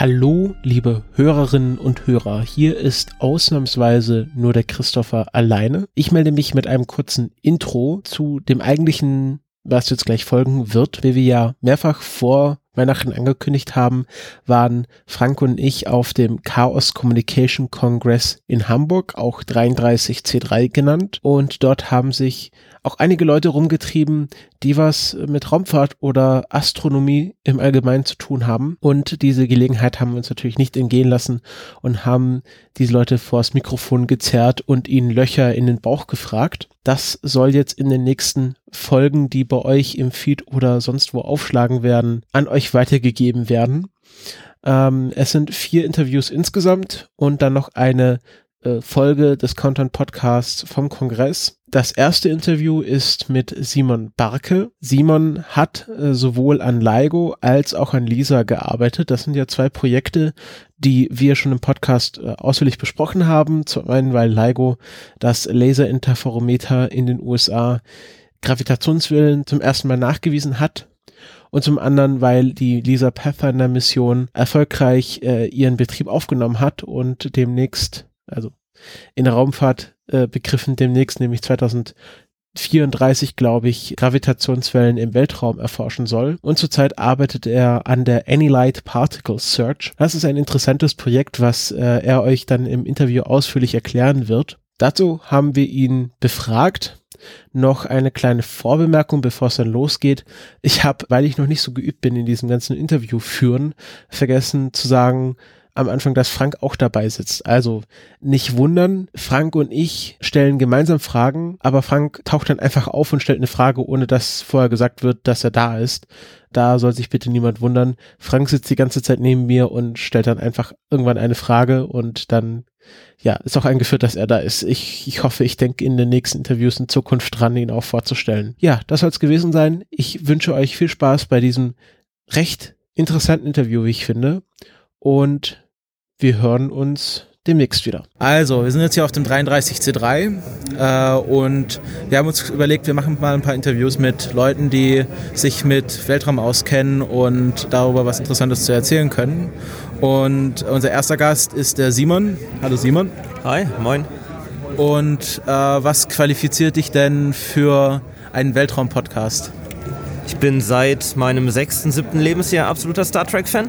Hallo, liebe Hörerinnen und Hörer. Hier ist ausnahmsweise nur der Christopher alleine. Ich melde mich mit einem kurzen Intro zu dem eigentlichen, was jetzt gleich folgen wird, wie wir ja mehrfach vor Weihnachten angekündigt haben, waren Frank und ich auf dem Chaos Communication Congress in Hamburg, auch 33C3 genannt. Und dort haben sich auch einige Leute rumgetrieben, die was mit Raumfahrt oder Astronomie im Allgemeinen zu tun haben. Und diese Gelegenheit haben wir uns natürlich nicht entgehen lassen und haben diese Leute vors Mikrofon gezerrt und ihnen Löcher in den Bauch gefragt. Das soll jetzt in den nächsten Folgen, die bei euch im Feed oder sonst wo aufschlagen werden, an euch weitergegeben werden. Ähm, es sind vier Interviews insgesamt und dann noch eine äh, Folge des Content Podcasts vom Kongress. Das erste Interview ist mit Simon Barke. Simon hat äh, sowohl an LIGO als auch an LISA gearbeitet. Das sind ja zwei Projekte, die wir schon im Podcast äh, ausführlich besprochen haben. Zum einen, weil LIGO das Laserinterferometer in den USA Gravitationswellen zum ersten Mal nachgewiesen hat und zum anderen, weil die Lisa Pathfinder Mission erfolgreich äh, ihren Betrieb aufgenommen hat und demnächst, also in der Raumfahrt äh, begriffen demnächst, nämlich 2034, glaube ich, Gravitationswellen im Weltraum erforschen soll. Und zurzeit arbeitet er an der Anylight Particle Search. Das ist ein interessantes Projekt, was äh, er euch dann im Interview ausführlich erklären wird. Dazu haben wir ihn befragt noch eine kleine Vorbemerkung, bevor es dann losgeht. Ich habe, weil ich noch nicht so geübt bin in diesem ganzen Interview führen, vergessen zu sagen, am Anfang, dass Frank auch dabei sitzt. Also nicht wundern, Frank und ich stellen gemeinsam Fragen, aber Frank taucht dann einfach auf und stellt eine Frage, ohne dass vorher gesagt wird, dass er da ist. Da soll sich bitte niemand wundern. Frank sitzt die ganze Zeit neben mir und stellt dann einfach irgendwann eine Frage und dann ja, ist auch eingeführt, dass er da ist. Ich, ich hoffe, ich denke in den nächsten Interviews in Zukunft dran, ihn auch vorzustellen. Ja, das soll es gewesen sein. Ich wünsche euch viel Spaß bei diesem recht interessanten Interview, wie ich finde. Und wir hören uns demnächst wieder. Also, wir sind jetzt hier auf dem 33C3 äh, und wir haben uns überlegt, wir machen mal ein paar Interviews mit Leuten, die sich mit Weltraum auskennen und darüber was Interessantes zu erzählen können. Und unser erster Gast ist der Simon. Hallo Simon. Hi, moin. Und äh, was qualifiziert dich denn für einen Weltraum-Podcast? Ich bin seit meinem sechsten, siebten Lebensjahr absoluter Star Trek-Fan.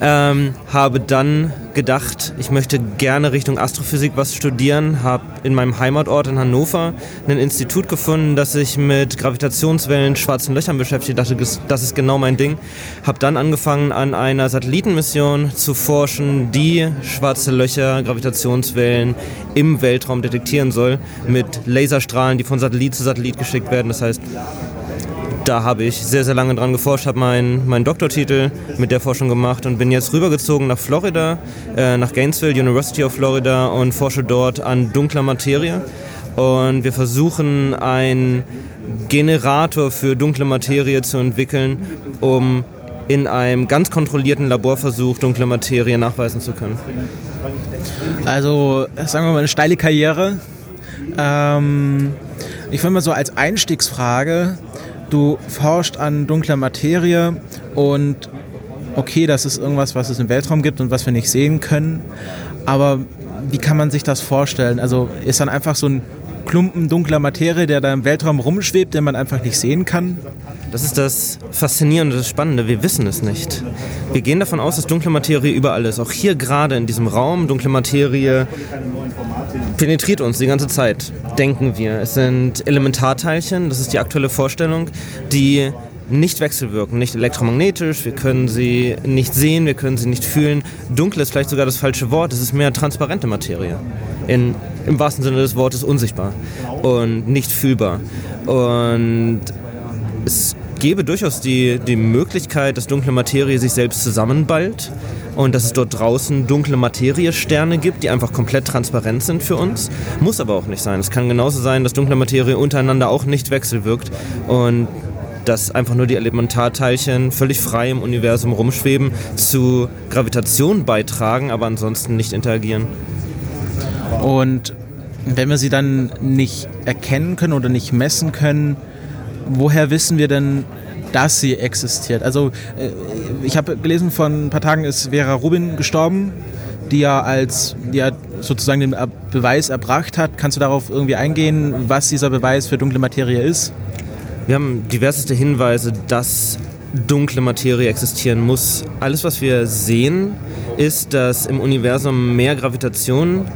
Ähm, habe dann gedacht, ich möchte gerne Richtung Astrophysik was studieren. Habe in meinem Heimatort in Hannover ein Institut gefunden, das sich mit Gravitationswellen, schwarzen Löchern beschäftigt. Dachte, das ist genau mein Ding. Habe dann angefangen, an einer Satellitenmission zu forschen, die schwarze Löcher, Gravitationswellen im Weltraum detektieren soll, mit Laserstrahlen, die von Satellit zu Satellit geschickt werden. Das heißt, da habe ich sehr, sehr lange dran geforscht, habe meinen mein Doktortitel mit der Forschung gemacht und bin jetzt rübergezogen nach Florida, äh, nach Gainesville, University of Florida und forsche dort an dunkler Materie. Und wir versuchen einen Generator für dunkle Materie zu entwickeln, um in einem ganz kontrollierten Laborversuch dunkle Materie nachweisen zu können. Also, sagen wir mal, eine steile Karriere. Ähm, ich finde mal so als Einstiegsfrage, du forscht an dunkler Materie und okay, das ist irgendwas, was es im Weltraum gibt und was wir nicht sehen können, aber wie kann man sich das vorstellen? Also ist dann einfach so ein Klumpen dunkler Materie, der da im Weltraum rumschwebt, den man einfach nicht sehen kann? Das ist das Faszinierende, das Spannende. Wir wissen es nicht. Wir gehen davon aus, dass dunkle Materie überall ist. Auch hier gerade in diesem Raum, dunkle Materie penetriert uns die ganze Zeit, denken wir. Es sind Elementarteilchen, das ist die aktuelle Vorstellung, die nicht wechselwirken, nicht elektromagnetisch, wir können sie nicht sehen, wir können sie nicht fühlen. Dunkel ist vielleicht sogar das falsche Wort, es ist mehr transparente Materie. In, Im wahrsten Sinne des Wortes unsichtbar und nicht fühlbar. Und es gäbe durchaus die, die Möglichkeit, dass dunkle Materie sich selbst zusammenballt und dass es dort draußen dunkle Materiesterne gibt, die einfach komplett transparent sind für uns. Muss aber auch nicht sein. Es kann genauso sein, dass dunkle Materie untereinander auch nicht wechselwirkt und dass einfach nur die Elementarteilchen völlig frei im Universum rumschweben, zu Gravitation beitragen, aber ansonsten nicht interagieren. Und wenn wir sie dann nicht erkennen können oder nicht messen können, woher wissen wir denn, dass sie existiert? Also äh, ich habe gelesen, vor ein paar Tagen ist Vera Rubin gestorben, die ja als ja sozusagen den Beweis erbracht hat. Kannst du darauf irgendwie eingehen, was dieser Beweis für dunkle Materie ist? Wir haben diverseste Hinweise, dass dunkle Materie existieren muss. Alles, was wir sehen, ist, dass im Universum mehr Gravitation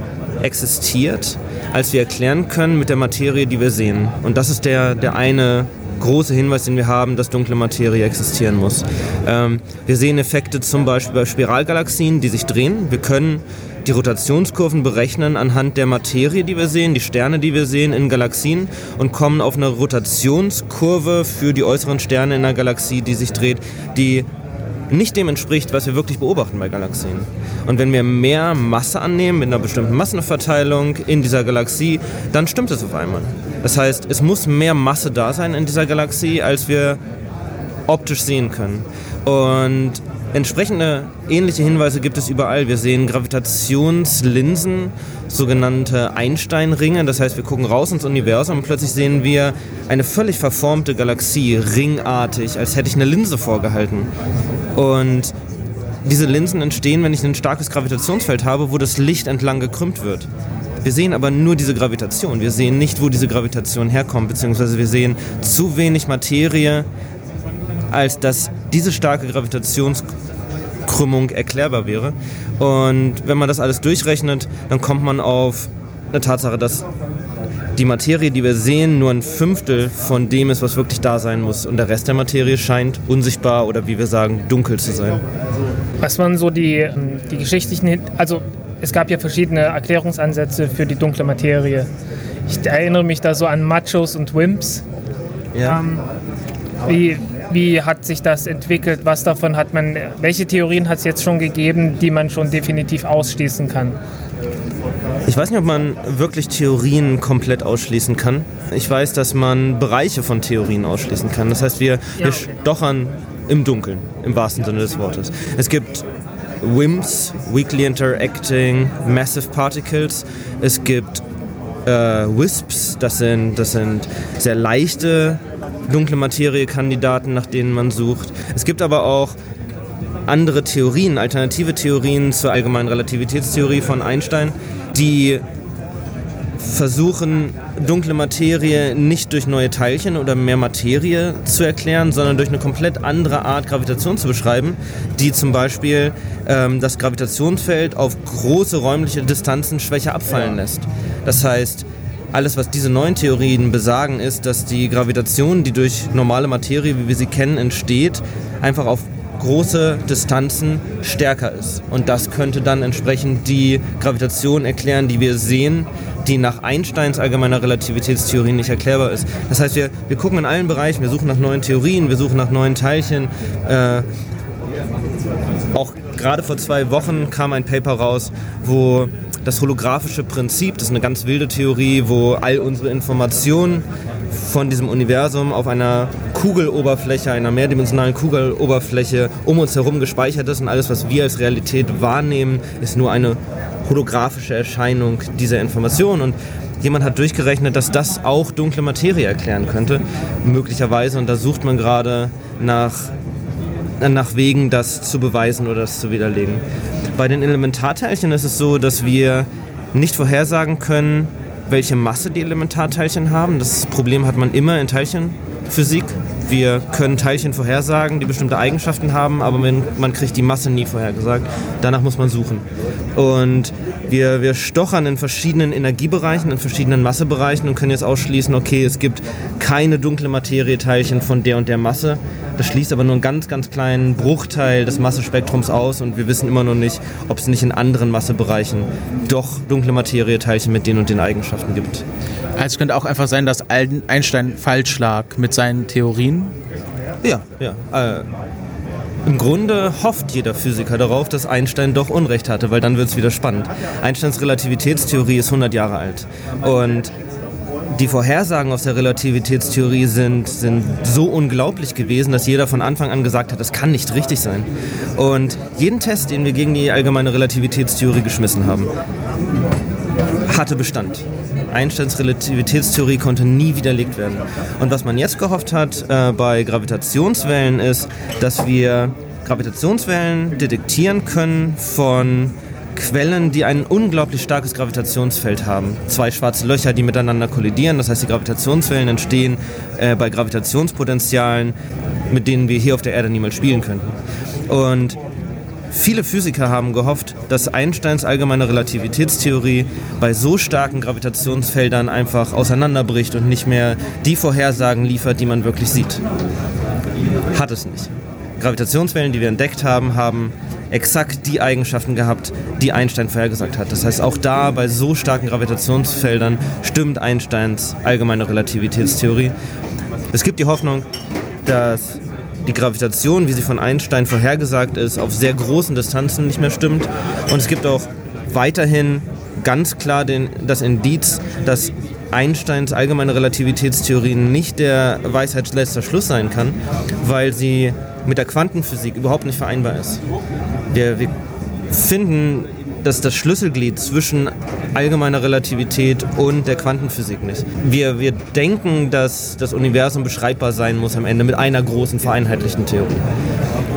existiert, als wir erklären können mit der Materie, die wir sehen. Und das ist der, der eine große Hinweis, den wir haben, dass dunkle Materie existieren muss. Ähm, wir sehen Effekte zum Beispiel bei Spiralgalaxien, die sich drehen. Wir können die Rotationskurven berechnen anhand der Materie, die wir sehen, die Sterne, die wir sehen in Galaxien und kommen auf eine Rotationskurve für die äußeren Sterne in einer Galaxie, die sich dreht, die nicht dem entspricht, was wir wirklich beobachten bei Galaxien. Und wenn wir mehr Masse annehmen mit einer bestimmten Massenverteilung in dieser Galaxie, dann stimmt es auf einmal. Das heißt, es muss mehr Masse da sein in dieser Galaxie, als wir optisch sehen können. Und entsprechende ähnliche Hinweise gibt es überall. Wir sehen Gravitationslinsen, sogenannte Einstein-Ringe. Das heißt, wir gucken raus ins Universum und plötzlich sehen wir eine völlig verformte Galaxie, ringartig, als hätte ich eine Linse vorgehalten. Und diese Linsen entstehen, wenn ich ein starkes Gravitationsfeld habe, wo das Licht entlang gekrümmt wird. Wir sehen aber nur diese Gravitation. Wir sehen nicht, wo diese Gravitation herkommt, beziehungsweise wir sehen zu wenig Materie, als dass diese starke Gravitationskrümmung erklärbar wäre. Und wenn man das alles durchrechnet, dann kommt man auf eine Tatsache, dass die Materie, die wir sehen, nur ein Fünftel von dem ist, was wirklich da sein muss. Und der Rest der Materie scheint unsichtbar oder wie wir sagen, dunkel zu sein. Was waren so die, ähm, die geschichtlichen, also es gab ja verschiedene Erklärungsansätze für die dunkle Materie. Ich erinnere mich da so an Machos und Wimps. Ja. Ähm, wie, wie hat sich das entwickelt? Was davon hat man, welche Theorien hat es jetzt schon gegeben, die man schon definitiv ausschließen kann? Ich weiß nicht, ob man wirklich Theorien komplett ausschließen kann. Ich weiß, dass man Bereiche von Theorien ausschließen kann. Das heißt, wir, wir stochern im Dunkeln, im wahrsten Sinne des Wortes. Es gibt WIMPs, Weakly Interacting Massive Particles. Es gibt äh, WISPs, das sind, das sind sehr leichte dunkle Materie-Kandidaten, nach denen man sucht. Es gibt aber auch andere Theorien, alternative Theorien zur allgemeinen Relativitätstheorie von Einstein, die versuchen, dunkle Materie nicht durch neue Teilchen oder mehr Materie zu erklären, sondern durch eine komplett andere Art Gravitation zu beschreiben, die zum Beispiel ähm, das Gravitationsfeld auf große räumliche Distanzen schwächer abfallen lässt. Das heißt, alles, was diese neuen Theorien besagen, ist, dass die Gravitation, die durch normale Materie, wie wir sie kennen, entsteht, einfach auf große Distanzen stärker ist. Und das könnte dann entsprechend die Gravitation erklären, die wir sehen, die nach Einsteins allgemeiner Relativitätstheorie nicht erklärbar ist. Das heißt, wir, wir gucken in allen Bereichen, wir suchen nach neuen Theorien, wir suchen nach neuen Teilchen. Äh, auch gerade vor zwei Wochen kam ein Paper raus, wo das holographische Prinzip, das ist eine ganz wilde Theorie, wo all unsere Informationen von diesem Universum auf einer Kugeloberfläche, einer mehrdimensionalen Kugeloberfläche um uns herum gespeichert ist und alles, was wir als Realität wahrnehmen, ist nur eine holographische Erscheinung dieser Information. Und jemand hat durchgerechnet, dass das auch dunkle Materie erklären könnte, möglicherweise. Und da sucht man gerade nach nach Wegen, das zu beweisen oder das zu widerlegen. Bei den Elementarteilchen ist es so, dass wir nicht vorhersagen können, welche Masse die Elementarteilchen haben. Das Problem hat man immer in Teilchenphysik. Wir können Teilchen vorhersagen, die bestimmte Eigenschaften haben, aber man, man kriegt die Masse nie vorhergesagt. Danach muss man suchen. Und wir, wir stochern in verschiedenen Energiebereichen, in verschiedenen Massebereichen und können jetzt ausschließen, okay, es gibt keine dunkle Materieteilchen von der und der Masse. Das schließt aber nur einen ganz, ganz kleinen Bruchteil des Massespektrums aus und wir wissen immer noch nicht, ob es nicht in anderen Massebereichen doch dunkle Materieteilchen mit den und den Eigenschaften gibt. Also es könnte auch einfach sein, dass Einstein falsch lag mit seinen Theorien. Ja, ja. Äh, Im Grunde hofft jeder Physiker darauf, dass Einstein doch Unrecht hatte, weil dann wird es wieder spannend. Einsteins Relativitätstheorie ist 100 Jahre alt. Und die Vorhersagen aus der Relativitätstheorie sind, sind so unglaublich gewesen, dass jeder von Anfang an gesagt hat, das kann nicht richtig sein. Und jeden Test, den wir gegen die allgemeine Relativitätstheorie geschmissen haben, hatte Bestand. Einsteins Relativitätstheorie konnte nie widerlegt werden. Und was man jetzt gehofft hat äh, bei Gravitationswellen ist, dass wir Gravitationswellen detektieren können von Quellen, die ein unglaublich starkes Gravitationsfeld haben. Zwei schwarze Löcher, die miteinander kollidieren. Das heißt, die Gravitationswellen entstehen äh, bei Gravitationspotenzialen, mit denen wir hier auf der Erde niemals spielen könnten. Und Viele Physiker haben gehofft, dass Einsteins allgemeine Relativitätstheorie bei so starken Gravitationsfeldern einfach auseinanderbricht und nicht mehr die Vorhersagen liefert, die man wirklich sieht. Hat es nicht. Gravitationswellen, die wir entdeckt haben, haben exakt die Eigenschaften gehabt, die Einstein vorhergesagt hat. Das heißt, auch da bei so starken Gravitationsfeldern stimmt Einsteins allgemeine Relativitätstheorie. Es gibt die Hoffnung, dass die Gravitation, wie sie von Einstein vorhergesagt ist, auf sehr großen Distanzen nicht mehr stimmt. Und es gibt auch weiterhin ganz klar den, das Indiz, dass Einsteins allgemeine Relativitätstheorie nicht der Weisheit letzter Schluss sein kann, weil sie mit der Quantenphysik überhaupt nicht vereinbar ist. Wir, wir finden das, das Schlüsselglied zwischen allgemeiner Relativität und der Quantenphysik nicht. Wir, wir denken, dass das Universum beschreibbar sein muss am Ende mit einer großen vereinheitlichten Theorie.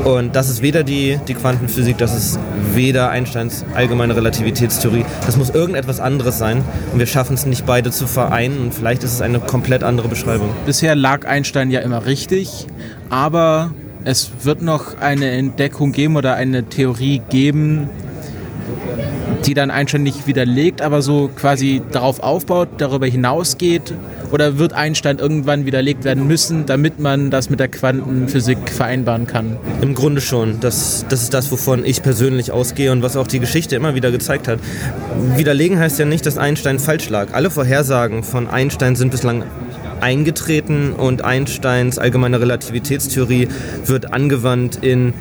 Und das ist weder die, die Quantenphysik, das ist weder Einsteins allgemeine Relativitätstheorie. Das muss irgendetwas anderes sein. Und wir schaffen es nicht beide zu vereinen. Und vielleicht ist es eine komplett andere Beschreibung. Bisher lag Einstein ja immer richtig, aber es wird noch eine Entdeckung geben oder eine Theorie geben, die dann Einstein nicht widerlegt, aber so quasi darauf aufbaut, darüber hinausgeht? Oder wird Einstein irgendwann widerlegt werden müssen, damit man das mit der Quantenphysik vereinbaren kann? Im Grunde schon. Das, das ist das, wovon ich persönlich ausgehe und was auch die Geschichte immer wieder gezeigt hat. Widerlegen heißt ja nicht, dass Einstein falsch lag. Alle Vorhersagen von Einstein sind bislang eingetreten und Einsteins allgemeine Relativitätstheorie wird angewandt in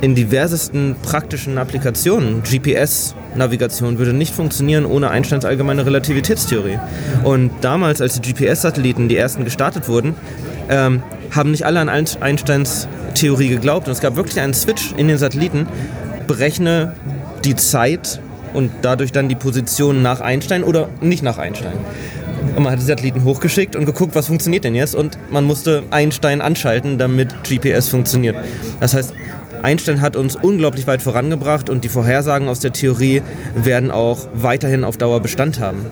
in diversesten praktischen Applikationen. GPS-Navigation würde nicht funktionieren ohne Einsteins allgemeine Relativitätstheorie. Und damals, als die GPS-Satelliten, die ersten gestartet wurden, ähm, haben nicht alle an Einsteins Theorie geglaubt. Und es gab wirklich einen Switch in den Satelliten. Berechne die Zeit und dadurch dann die Position nach Einstein oder nicht nach Einstein. Und man hat die Satelliten hochgeschickt und geguckt, was funktioniert denn jetzt. Und man musste Einstein anschalten, damit GPS funktioniert. Das heißt, Einstein hat uns unglaublich weit vorangebracht und die Vorhersagen aus der Theorie werden auch weiterhin auf Dauer Bestand haben.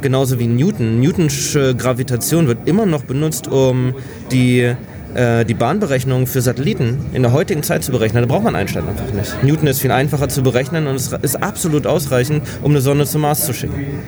Genauso wie Newton. Newtonsche Gravitation wird immer noch benutzt, um die äh, die Bahnberechnung für Satelliten in der heutigen Zeit zu berechnen, da braucht man Einstein einfach nicht. Newton ist viel einfacher zu berechnen und es ist absolut ausreichend, um eine Sonne zum Mars zu schicken.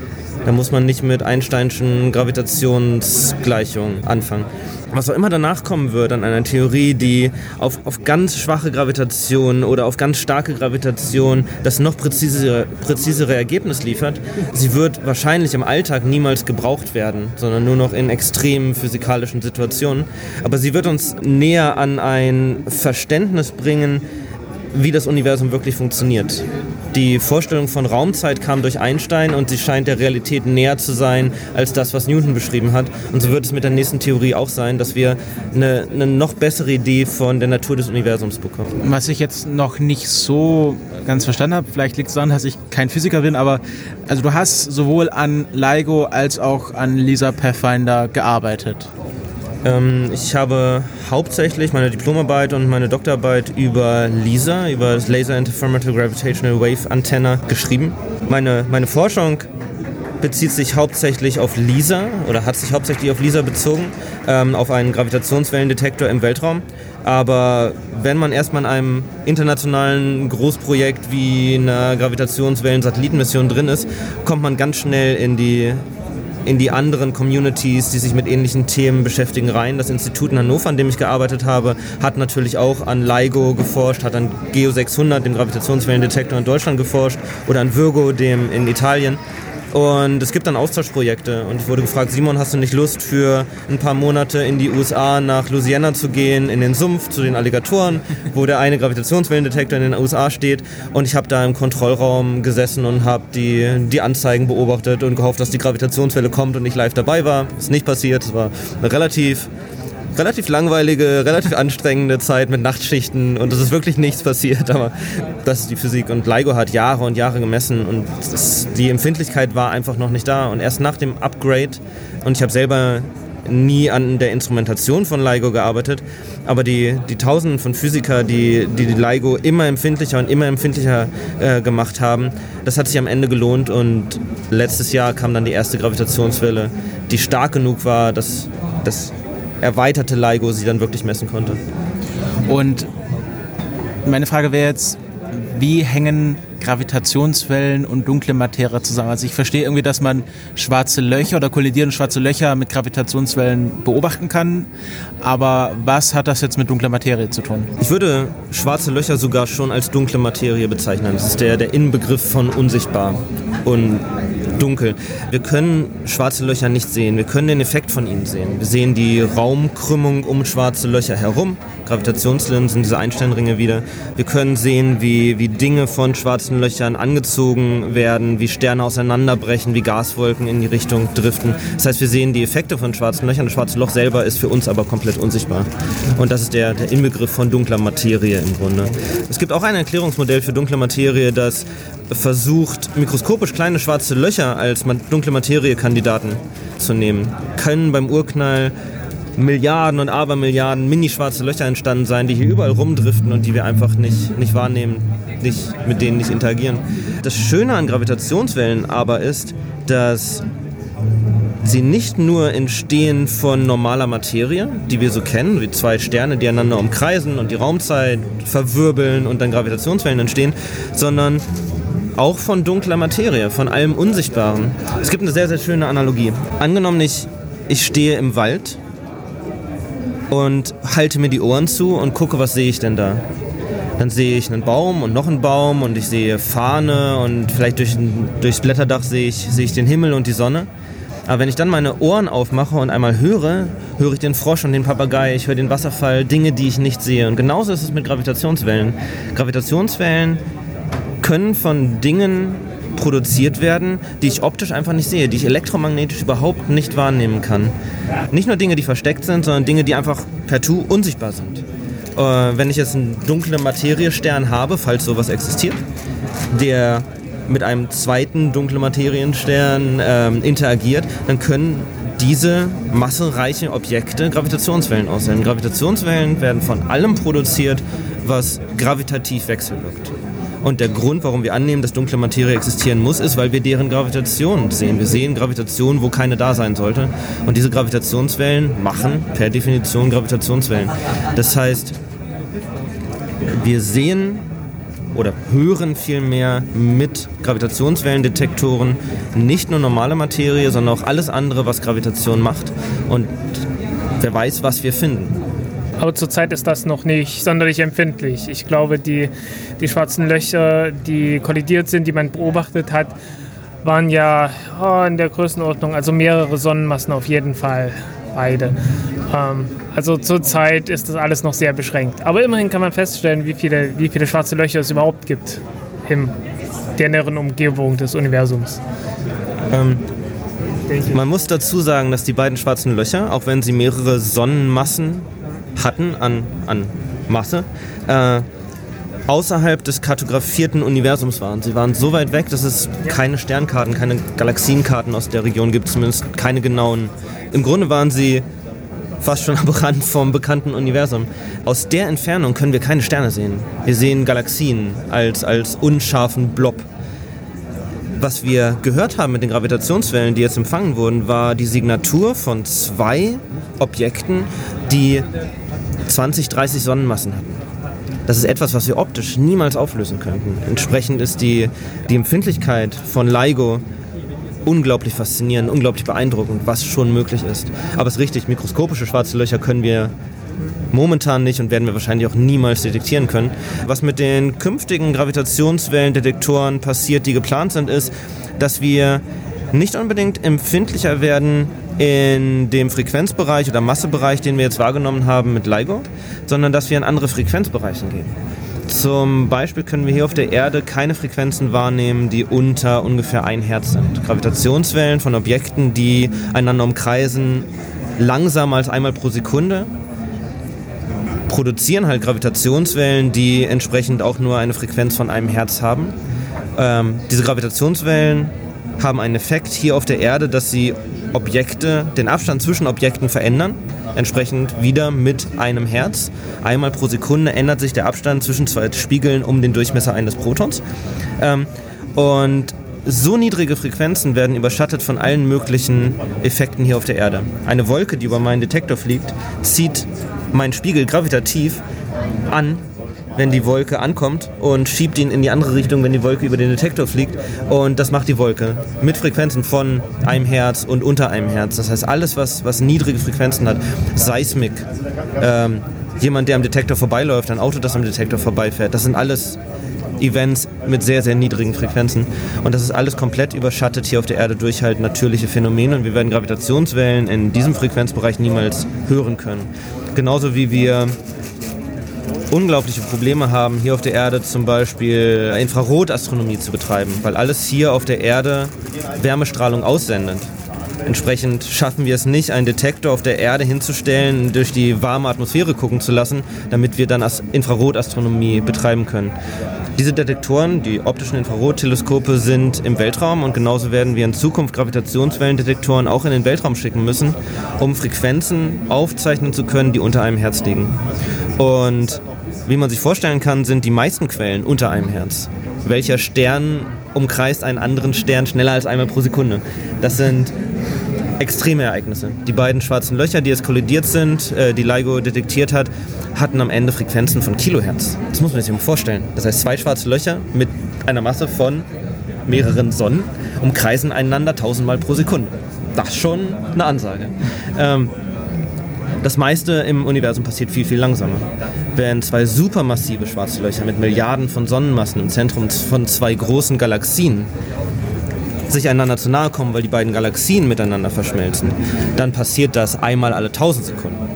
Da muss man nicht mit Einsteinschen Gravitationsgleichungen anfangen. Was auch immer danach kommen wird an einer Theorie, die auf, auf ganz schwache Gravitation oder auf ganz starke Gravitation das noch präzisere, präzisere Ergebnis liefert, sie wird wahrscheinlich im Alltag niemals gebraucht werden, sondern nur noch in extremen physikalischen Situationen. Aber sie wird uns näher an ein Verständnis bringen, wie das Universum wirklich funktioniert. Die Vorstellung von Raumzeit kam durch Einstein und sie scheint der Realität näher zu sein als das, was Newton beschrieben hat. Und so wird es mit der nächsten Theorie auch sein, dass wir eine, eine noch bessere Idee von der Natur des Universums bekommen. Was ich jetzt noch nicht so ganz verstanden habe, vielleicht liegt es daran, dass ich kein Physiker bin, aber also du hast sowohl an LIGO als auch an LISA Pathfinder gearbeitet. Ähm, ich habe hauptsächlich meine Diplomarbeit und meine Doktorarbeit über LISA, über das Laser Interferometer Gravitational Wave Antenna geschrieben. Meine, meine Forschung bezieht sich hauptsächlich auf LISA oder hat sich hauptsächlich auf LISA bezogen, ähm, auf einen Gravitationswellendetektor im Weltraum. Aber wenn man erstmal in einem internationalen Großprojekt wie einer Gravitationswellen-Satellitenmission drin ist, kommt man ganz schnell in die in die anderen Communities, die sich mit ähnlichen Themen beschäftigen, rein. Das Institut in Hannover, an dem ich gearbeitet habe, hat natürlich auch an LIGO geforscht, hat an Geo 600, dem Gravitationswellendetektor in Deutschland geforscht oder an Virgo, dem in Italien. Und es gibt dann Austauschprojekte. Und ich wurde gefragt, Simon, hast du nicht Lust für ein paar Monate in die USA nach Louisiana zu gehen, in den Sumpf zu den Alligatoren, wo der eine Gravitationswellendetektor in den USA steht. Und ich habe da im Kontrollraum gesessen und habe die, die Anzeigen beobachtet und gehofft, dass die Gravitationswelle kommt und ich live dabei war. Ist nicht passiert. Es war relativ relativ langweilige, relativ anstrengende Zeit mit Nachtschichten und es ist wirklich nichts passiert, aber das ist die Physik und LIGO hat Jahre und Jahre gemessen und das, die Empfindlichkeit war einfach noch nicht da und erst nach dem Upgrade und ich habe selber nie an der Instrumentation von LIGO gearbeitet, aber die, die Tausenden von Physiker, die, die die LIGO immer empfindlicher und immer empfindlicher äh, gemacht haben, das hat sich am Ende gelohnt und letztes Jahr kam dann die erste Gravitationswelle, die stark genug war, dass, dass erweiterte LIGO sie dann wirklich messen konnte. Und meine Frage wäre jetzt, wie hängen Gravitationswellen und dunkle Materie zusammen? Also ich verstehe irgendwie, dass man schwarze Löcher oder kollidierende schwarze Löcher mit Gravitationswellen beobachten kann, aber was hat das jetzt mit dunkler Materie zu tun? Ich würde schwarze Löcher sogar schon als dunkle Materie bezeichnen. Das ist der, der Inbegriff von unsichtbar und dunkel. Wir können schwarze Löcher nicht sehen. Wir können den Effekt von ihnen sehen. Wir sehen die Raumkrümmung um schwarze Löcher herum. Gravitationslinsen, diese Einsteinringe wieder. Wir können sehen, wie, wie Dinge von schwarzen Löchern angezogen werden, wie Sterne auseinanderbrechen, wie Gaswolken in die Richtung driften. Das heißt, wir sehen die Effekte von schwarzen Löchern. Das schwarze Loch selber ist für uns aber komplett unsichtbar. Und das ist der, der Inbegriff von dunkler Materie im Grunde. Es gibt auch ein Erklärungsmodell für dunkle Materie, das versucht, mikroskopisch kleine schwarze Löcher als dunkle Materiekandidaten zu nehmen. Können beim Urknall Milliarden und Abermilliarden mini-schwarze Löcher entstanden sein, die hier überall rumdriften und die wir einfach nicht, nicht wahrnehmen, nicht, mit denen nicht interagieren. Das Schöne an Gravitationswellen aber ist, dass sie nicht nur entstehen von normaler Materie, die wir so kennen, wie zwei Sterne, die einander umkreisen und die Raumzeit verwirbeln und dann Gravitationswellen entstehen, sondern auch von dunkler Materie, von allem Unsichtbaren. Es gibt eine sehr, sehr schöne Analogie. Angenommen, ich, ich stehe im Wald und halte mir die Ohren zu und gucke, was sehe ich denn da. Dann sehe ich einen Baum und noch einen Baum und ich sehe Fahne und vielleicht durch, durchs Blätterdach sehe ich, sehe ich den Himmel und die Sonne. Aber wenn ich dann meine Ohren aufmache und einmal höre, höre ich den Frosch und den Papagei, ich höre den Wasserfall, Dinge, die ich nicht sehe. Und genauso ist es mit Gravitationswellen. Gravitationswellen können von Dingen produziert werden, die ich optisch einfach nicht sehe, die ich elektromagnetisch überhaupt nicht wahrnehmen kann. Nicht nur Dinge, die versteckt sind, sondern Dinge, die einfach partout unsichtbar sind. Äh, wenn ich jetzt einen dunklen Materiestern habe, falls sowas existiert, der mit einem zweiten dunklen Materienstern äh, interagiert, dann können diese massereichen Objekte Gravitationswellen aussenden. Gravitationswellen werden von allem produziert, was gravitativ wechselwirkt. Und der Grund, warum wir annehmen, dass dunkle Materie existieren muss, ist, weil wir deren Gravitation sehen. Wir sehen Gravitation, wo keine da sein sollte. Und diese Gravitationswellen machen per Definition Gravitationswellen. Das heißt, wir sehen oder hören vielmehr mit Gravitationswellendetektoren nicht nur normale Materie, sondern auch alles andere, was Gravitation macht. Und wer weiß, was wir finden. Aber zurzeit ist das noch nicht sonderlich empfindlich. Ich glaube, die, die schwarzen Löcher, die kollidiert sind, die man beobachtet hat, waren ja oh, in der Größenordnung, also mehrere Sonnenmassen auf jeden Fall, beide. Ähm, also zurzeit ist das alles noch sehr beschränkt. Aber immerhin kann man feststellen, wie viele, wie viele schwarze Löcher es überhaupt gibt in der näheren Umgebung des Universums. Ähm, man muss dazu sagen, dass die beiden schwarzen Löcher, auch wenn sie mehrere Sonnenmassen hatten an, an Masse, äh, außerhalb des kartografierten Universums waren. Sie waren so weit weg, dass es keine Sternkarten, keine Galaxienkarten aus der Region gibt, zumindest keine genauen. Im Grunde waren sie fast schon am Rand vom bekannten Universum. Aus der Entfernung können wir keine Sterne sehen. Wir sehen Galaxien als, als unscharfen Blob. Was wir gehört haben mit den Gravitationswellen, die jetzt empfangen wurden, war die Signatur von zwei Objekten, die 20, 30 Sonnenmassen hatten. Das ist etwas, was wir optisch niemals auflösen könnten. Entsprechend ist die, die Empfindlichkeit von LIGO unglaublich faszinierend, unglaublich beeindruckend, was schon möglich ist. Aber es ist richtig, mikroskopische schwarze Löcher können wir momentan nicht und werden wir wahrscheinlich auch niemals detektieren können. Was mit den künftigen Gravitationswellendetektoren passiert, die geplant sind, ist, dass wir nicht unbedingt empfindlicher werden in dem Frequenzbereich oder Massebereich, den wir jetzt wahrgenommen haben mit LIGO, sondern dass wir in andere Frequenzbereiche gehen. Zum Beispiel können wir hier auf der Erde keine Frequenzen wahrnehmen, die unter ungefähr 1 Hertz sind. Gravitationswellen von Objekten, die einander umkreisen, langsamer als einmal pro Sekunde, produzieren halt Gravitationswellen, die entsprechend auch nur eine Frequenz von einem Hertz haben. Ähm, diese Gravitationswellen haben einen Effekt hier auf der Erde, dass sie Objekte, den Abstand zwischen Objekten verändern, entsprechend wieder mit einem Herz. Einmal pro Sekunde ändert sich der Abstand zwischen zwei Spiegeln um den Durchmesser eines Protons. Ähm, und so niedrige Frequenzen werden überschattet von allen möglichen Effekten hier auf der Erde. Eine Wolke, die über meinen Detektor fliegt, zieht meinen Spiegel gravitativ an wenn die Wolke ankommt und schiebt ihn in die andere Richtung, wenn die Wolke über den Detektor fliegt. Und das macht die Wolke mit Frequenzen von einem Hertz und unter einem Hertz. Das heißt, alles, was, was niedrige Frequenzen hat, Seismik, ähm, jemand, der am Detektor vorbeiläuft, ein Auto, das am Detektor vorbeifährt, das sind alles Events mit sehr, sehr niedrigen Frequenzen. Und das ist alles komplett überschattet hier auf der Erde durch halt natürliche Phänomene. Und wir werden Gravitationswellen in diesem Frequenzbereich niemals hören können. Genauso wie wir unglaubliche Probleme haben, hier auf der Erde zum Beispiel Infrarotastronomie zu betreiben, weil alles hier auf der Erde Wärmestrahlung aussendet. Entsprechend schaffen wir es nicht, einen Detektor auf der Erde hinzustellen, durch die warme Atmosphäre gucken zu lassen, damit wir dann Infrarotastronomie betreiben können. Diese Detektoren, die optischen Infrarotteleskope, sind im Weltraum und genauso werden wir in Zukunft Gravitationswellendetektoren auch in den Weltraum schicken müssen, um Frequenzen aufzeichnen zu können, die unter einem Herz liegen. Und wie man sich vorstellen kann, sind die meisten Quellen unter einem Herz. Welcher Stern umkreist einen anderen Stern schneller als einmal pro Sekunde? Das sind extreme Ereignisse. Die beiden schwarzen Löcher, die jetzt kollidiert sind, äh, die LIGO detektiert hat, hatten am Ende Frequenzen von Kilohertz. Das muss man sich mal vorstellen. Das heißt, zwei schwarze Löcher mit einer Masse von mehreren Sonnen umkreisen einander tausendmal pro Sekunde. Das ist schon eine Ansage. Ähm, das meiste im Universum passiert viel, viel langsamer. Wenn zwei supermassive schwarze Löcher mit Milliarden von Sonnenmassen im Zentrum von zwei großen Galaxien sich einander zu nahe kommen, weil die beiden Galaxien miteinander verschmelzen, dann passiert das einmal alle tausend Sekunden.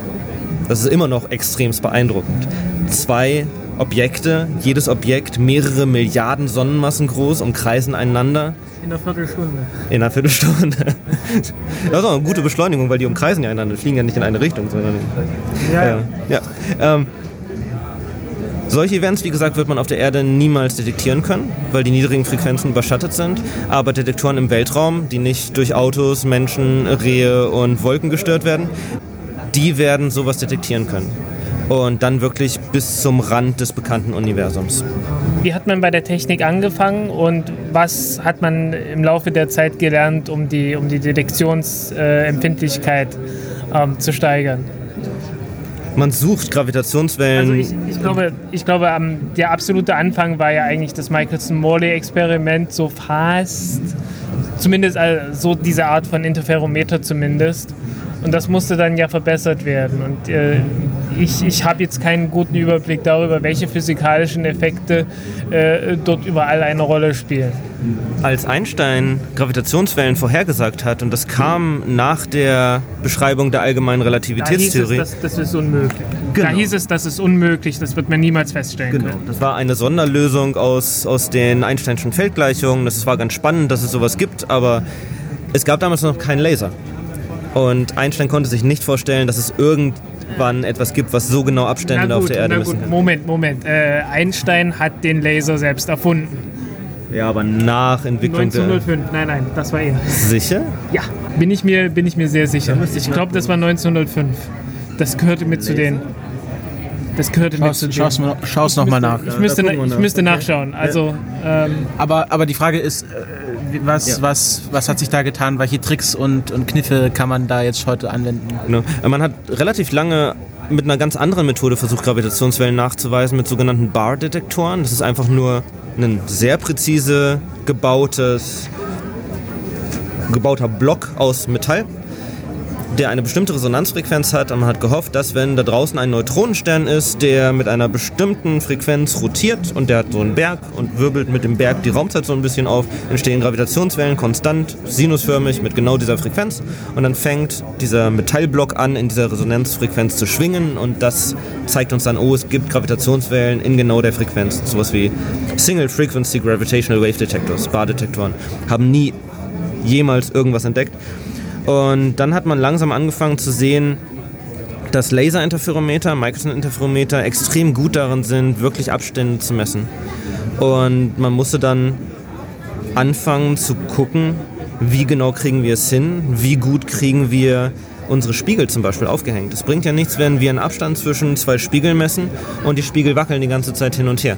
Das ist immer noch extremst beeindruckend. Zwei Objekte, jedes Objekt mehrere Milliarden Sonnenmassen groß, umkreisen einander in einer Viertelstunde. In einer Viertelstunde. Das ist auch eine gute Beschleunigung, weil die umkreisen ja einander, fliegen ja nicht in eine Richtung, sondern. Ja, ja. ja. Ähm, solche Events, wie gesagt, wird man auf der Erde niemals detektieren können, weil die niedrigen Frequenzen überschattet sind. Aber Detektoren im Weltraum, die nicht durch Autos, Menschen, Rehe und Wolken gestört werden, die werden sowas detektieren können und dann wirklich bis zum Rand des bekannten Universums. Wie hat man bei der Technik angefangen und was hat man im Laufe der Zeit gelernt, um die, um die Detektionsempfindlichkeit ähm, zu steigern? Man sucht Gravitationswellen. Also ich, ich glaube, ich glaube der absolute Anfang war ja eigentlich das Michelson-Morley-Experiment, so fast, zumindest also so diese Art von Interferometer zumindest. Und das musste dann ja verbessert werden. Und äh, ich, ich habe jetzt keinen guten Überblick darüber, welche physikalischen Effekte äh, dort überall eine Rolle spielen. Als Einstein Gravitationswellen vorhergesagt hat, und das kam nach der Beschreibung der allgemeinen Relativitätstheorie. Da hieß es, das, das ist unmöglich. Genau. Da hieß es, das ist unmöglich, das wird man niemals feststellen genau. können. Das war eine Sonderlösung aus, aus den Einsteinschen Feldgleichungen. Das war ganz spannend, dass es sowas gibt, aber es gab damals noch keinen Laser. Und Einstein konnte sich nicht vorstellen, dass es irgendwann etwas gibt, was so genau Abstände gut, auf der Erde messen kann. Moment, Moment. Äh, Einstein hat den Laser selbst erfunden. Ja, aber nach Entwicklung 1905, nein, nein, das war er. Sicher? Ja, bin ich mir, bin ich mir sehr sicher. Ich glaube, das war 1905. Das gehörte mit zu den. Das gehörte schau's, mit zu schau's, den. Schau's nochmal nach. Ich müsste, ich müsste nachschauen. Also, ähm, aber, aber die Frage ist, äh, was, ja. was, was hat sich da getan? Welche Tricks und, und Kniffe kann man da jetzt heute anwenden? Genau. Man hat relativ lange mit einer ganz anderen Methode versucht, Gravitationswellen nachzuweisen, mit sogenannten Bar-Detektoren. Das ist einfach nur ein sehr präzise gebautes, gebauter Block aus Metall, der eine bestimmte Resonanzfrequenz hat. Und man hat gehofft, dass wenn da draußen ein Neutronenstern ist, der mit einer bestimmten Frequenz rotiert und der hat so einen Berg und wirbelt mit dem Berg die Raumzeit so ein bisschen auf, entstehen Gravitationswellen konstant, sinusförmig mit genau dieser Frequenz. Und dann fängt dieser Metallblock an, in dieser Resonanzfrequenz zu schwingen und das zeigt uns dann, oh, es gibt Gravitationswellen in genau der Frequenz. Sowas wie Single Frequency Gravitational Wave Detectors, SPA-Detektoren, haben nie jemals irgendwas entdeckt. Und dann hat man langsam angefangen zu sehen, dass Laserinterferometer, Microson-Interferometer extrem gut darin sind, wirklich Abstände zu messen. Und man musste dann anfangen zu gucken, wie genau kriegen wir es hin, wie gut kriegen wir unsere Spiegel zum Beispiel aufgehängt. Es bringt ja nichts, wenn wir einen Abstand zwischen zwei Spiegeln messen und die Spiegel wackeln die ganze Zeit hin und her.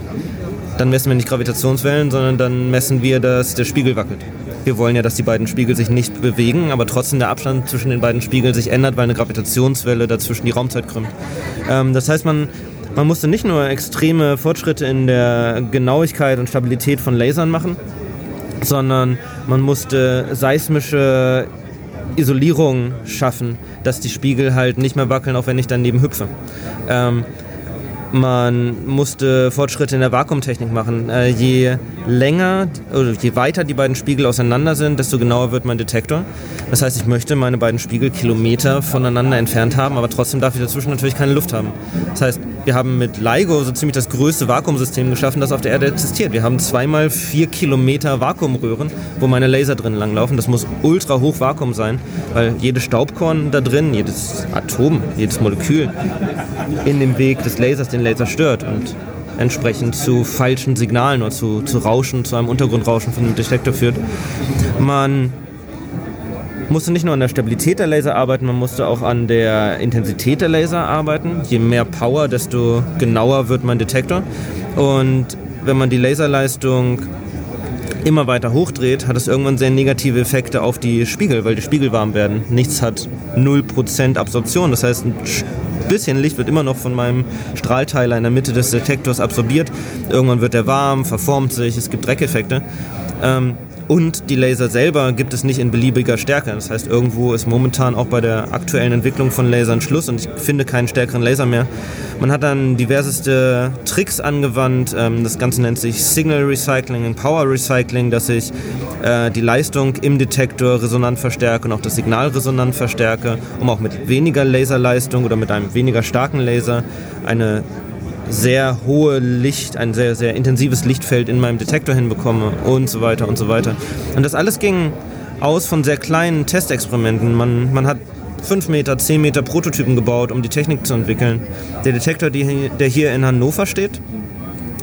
Dann messen wir nicht Gravitationswellen, sondern dann messen wir, dass der Spiegel wackelt. Wir wollen ja, dass die beiden Spiegel sich nicht bewegen, aber trotzdem der Abstand zwischen den beiden Spiegeln sich ändert, weil eine Gravitationswelle dazwischen die Raumzeit krümmt. Ähm, das heißt, man, man musste nicht nur extreme Fortschritte in der Genauigkeit und Stabilität von Lasern machen, sondern man musste seismische Isolierung schaffen, dass die Spiegel halt nicht mehr wackeln, auch wenn ich daneben hüpfe. Ähm, man musste Fortschritte in der Vakuumtechnik machen. Äh, je länger oder je weiter die beiden Spiegel auseinander sind, desto genauer wird mein Detektor. Das heißt, ich möchte meine beiden Spiegel Kilometer voneinander entfernt haben, aber trotzdem darf ich dazwischen natürlich keine Luft haben. Das heißt, wir haben mit LIGO so ziemlich das größte Vakuumsystem geschaffen, das auf der Erde existiert. Wir haben zweimal vier Kilometer Vakuumröhren, wo meine Laser drin langlaufen. Das muss ultra hoch Vakuum sein, weil jedes Staubkorn da drin, jedes Atom, jedes Molekül in dem Weg des Lasers den Laser stört und entsprechend zu falschen Signalen oder zu, zu Rauschen, zu einem Untergrundrauschen von dem Detektor führt. Man musste nicht nur an der Stabilität der Laser arbeiten, man musste auch an der Intensität der Laser arbeiten. Je mehr Power, desto genauer wird mein Detektor. Und wenn man die Laserleistung immer weiter hochdreht, hat es irgendwann sehr negative Effekte auf die Spiegel, weil die Spiegel warm werden. Nichts hat 0% Absorption. Das heißt, ein bisschen Licht wird immer noch von meinem Strahlteiler in der Mitte des Detektors absorbiert. Irgendwann wird er warm, verformt sich, es gibt Dreckeffekte. Ähm, und die Laser selber gibt es nicht in beliebiger Stärke. Das heißt, irgendwo ist momentan auch bei der aktuellen Entwicklung von Lasern Schluss und ich finde keinen stärkeren Laser mehr. Man hat dann diverseste Tricks angewandt. Ähm, das Ganze nennt sich Signal Recycling und Power Recycling, dass ich äh, die Leistung im Detektor resonant verstärke und auch das Signal resonant verstärke, um auch mit weniger Laserleistung oder mit einem weniger starken Laser eine sehr hohe Licht, ein sehr, sehr intensives Lichtfeld in meinem Detektor hinbekomme und so weiter und so weiter. Und das alles ging aus von sehr kleinen Testexperimenten. Man, man hat 5 Meter, 10 Meter Prototypen gebaut, um die Technik zu entwickeln. Der Detektor, der hier in Hannover steht,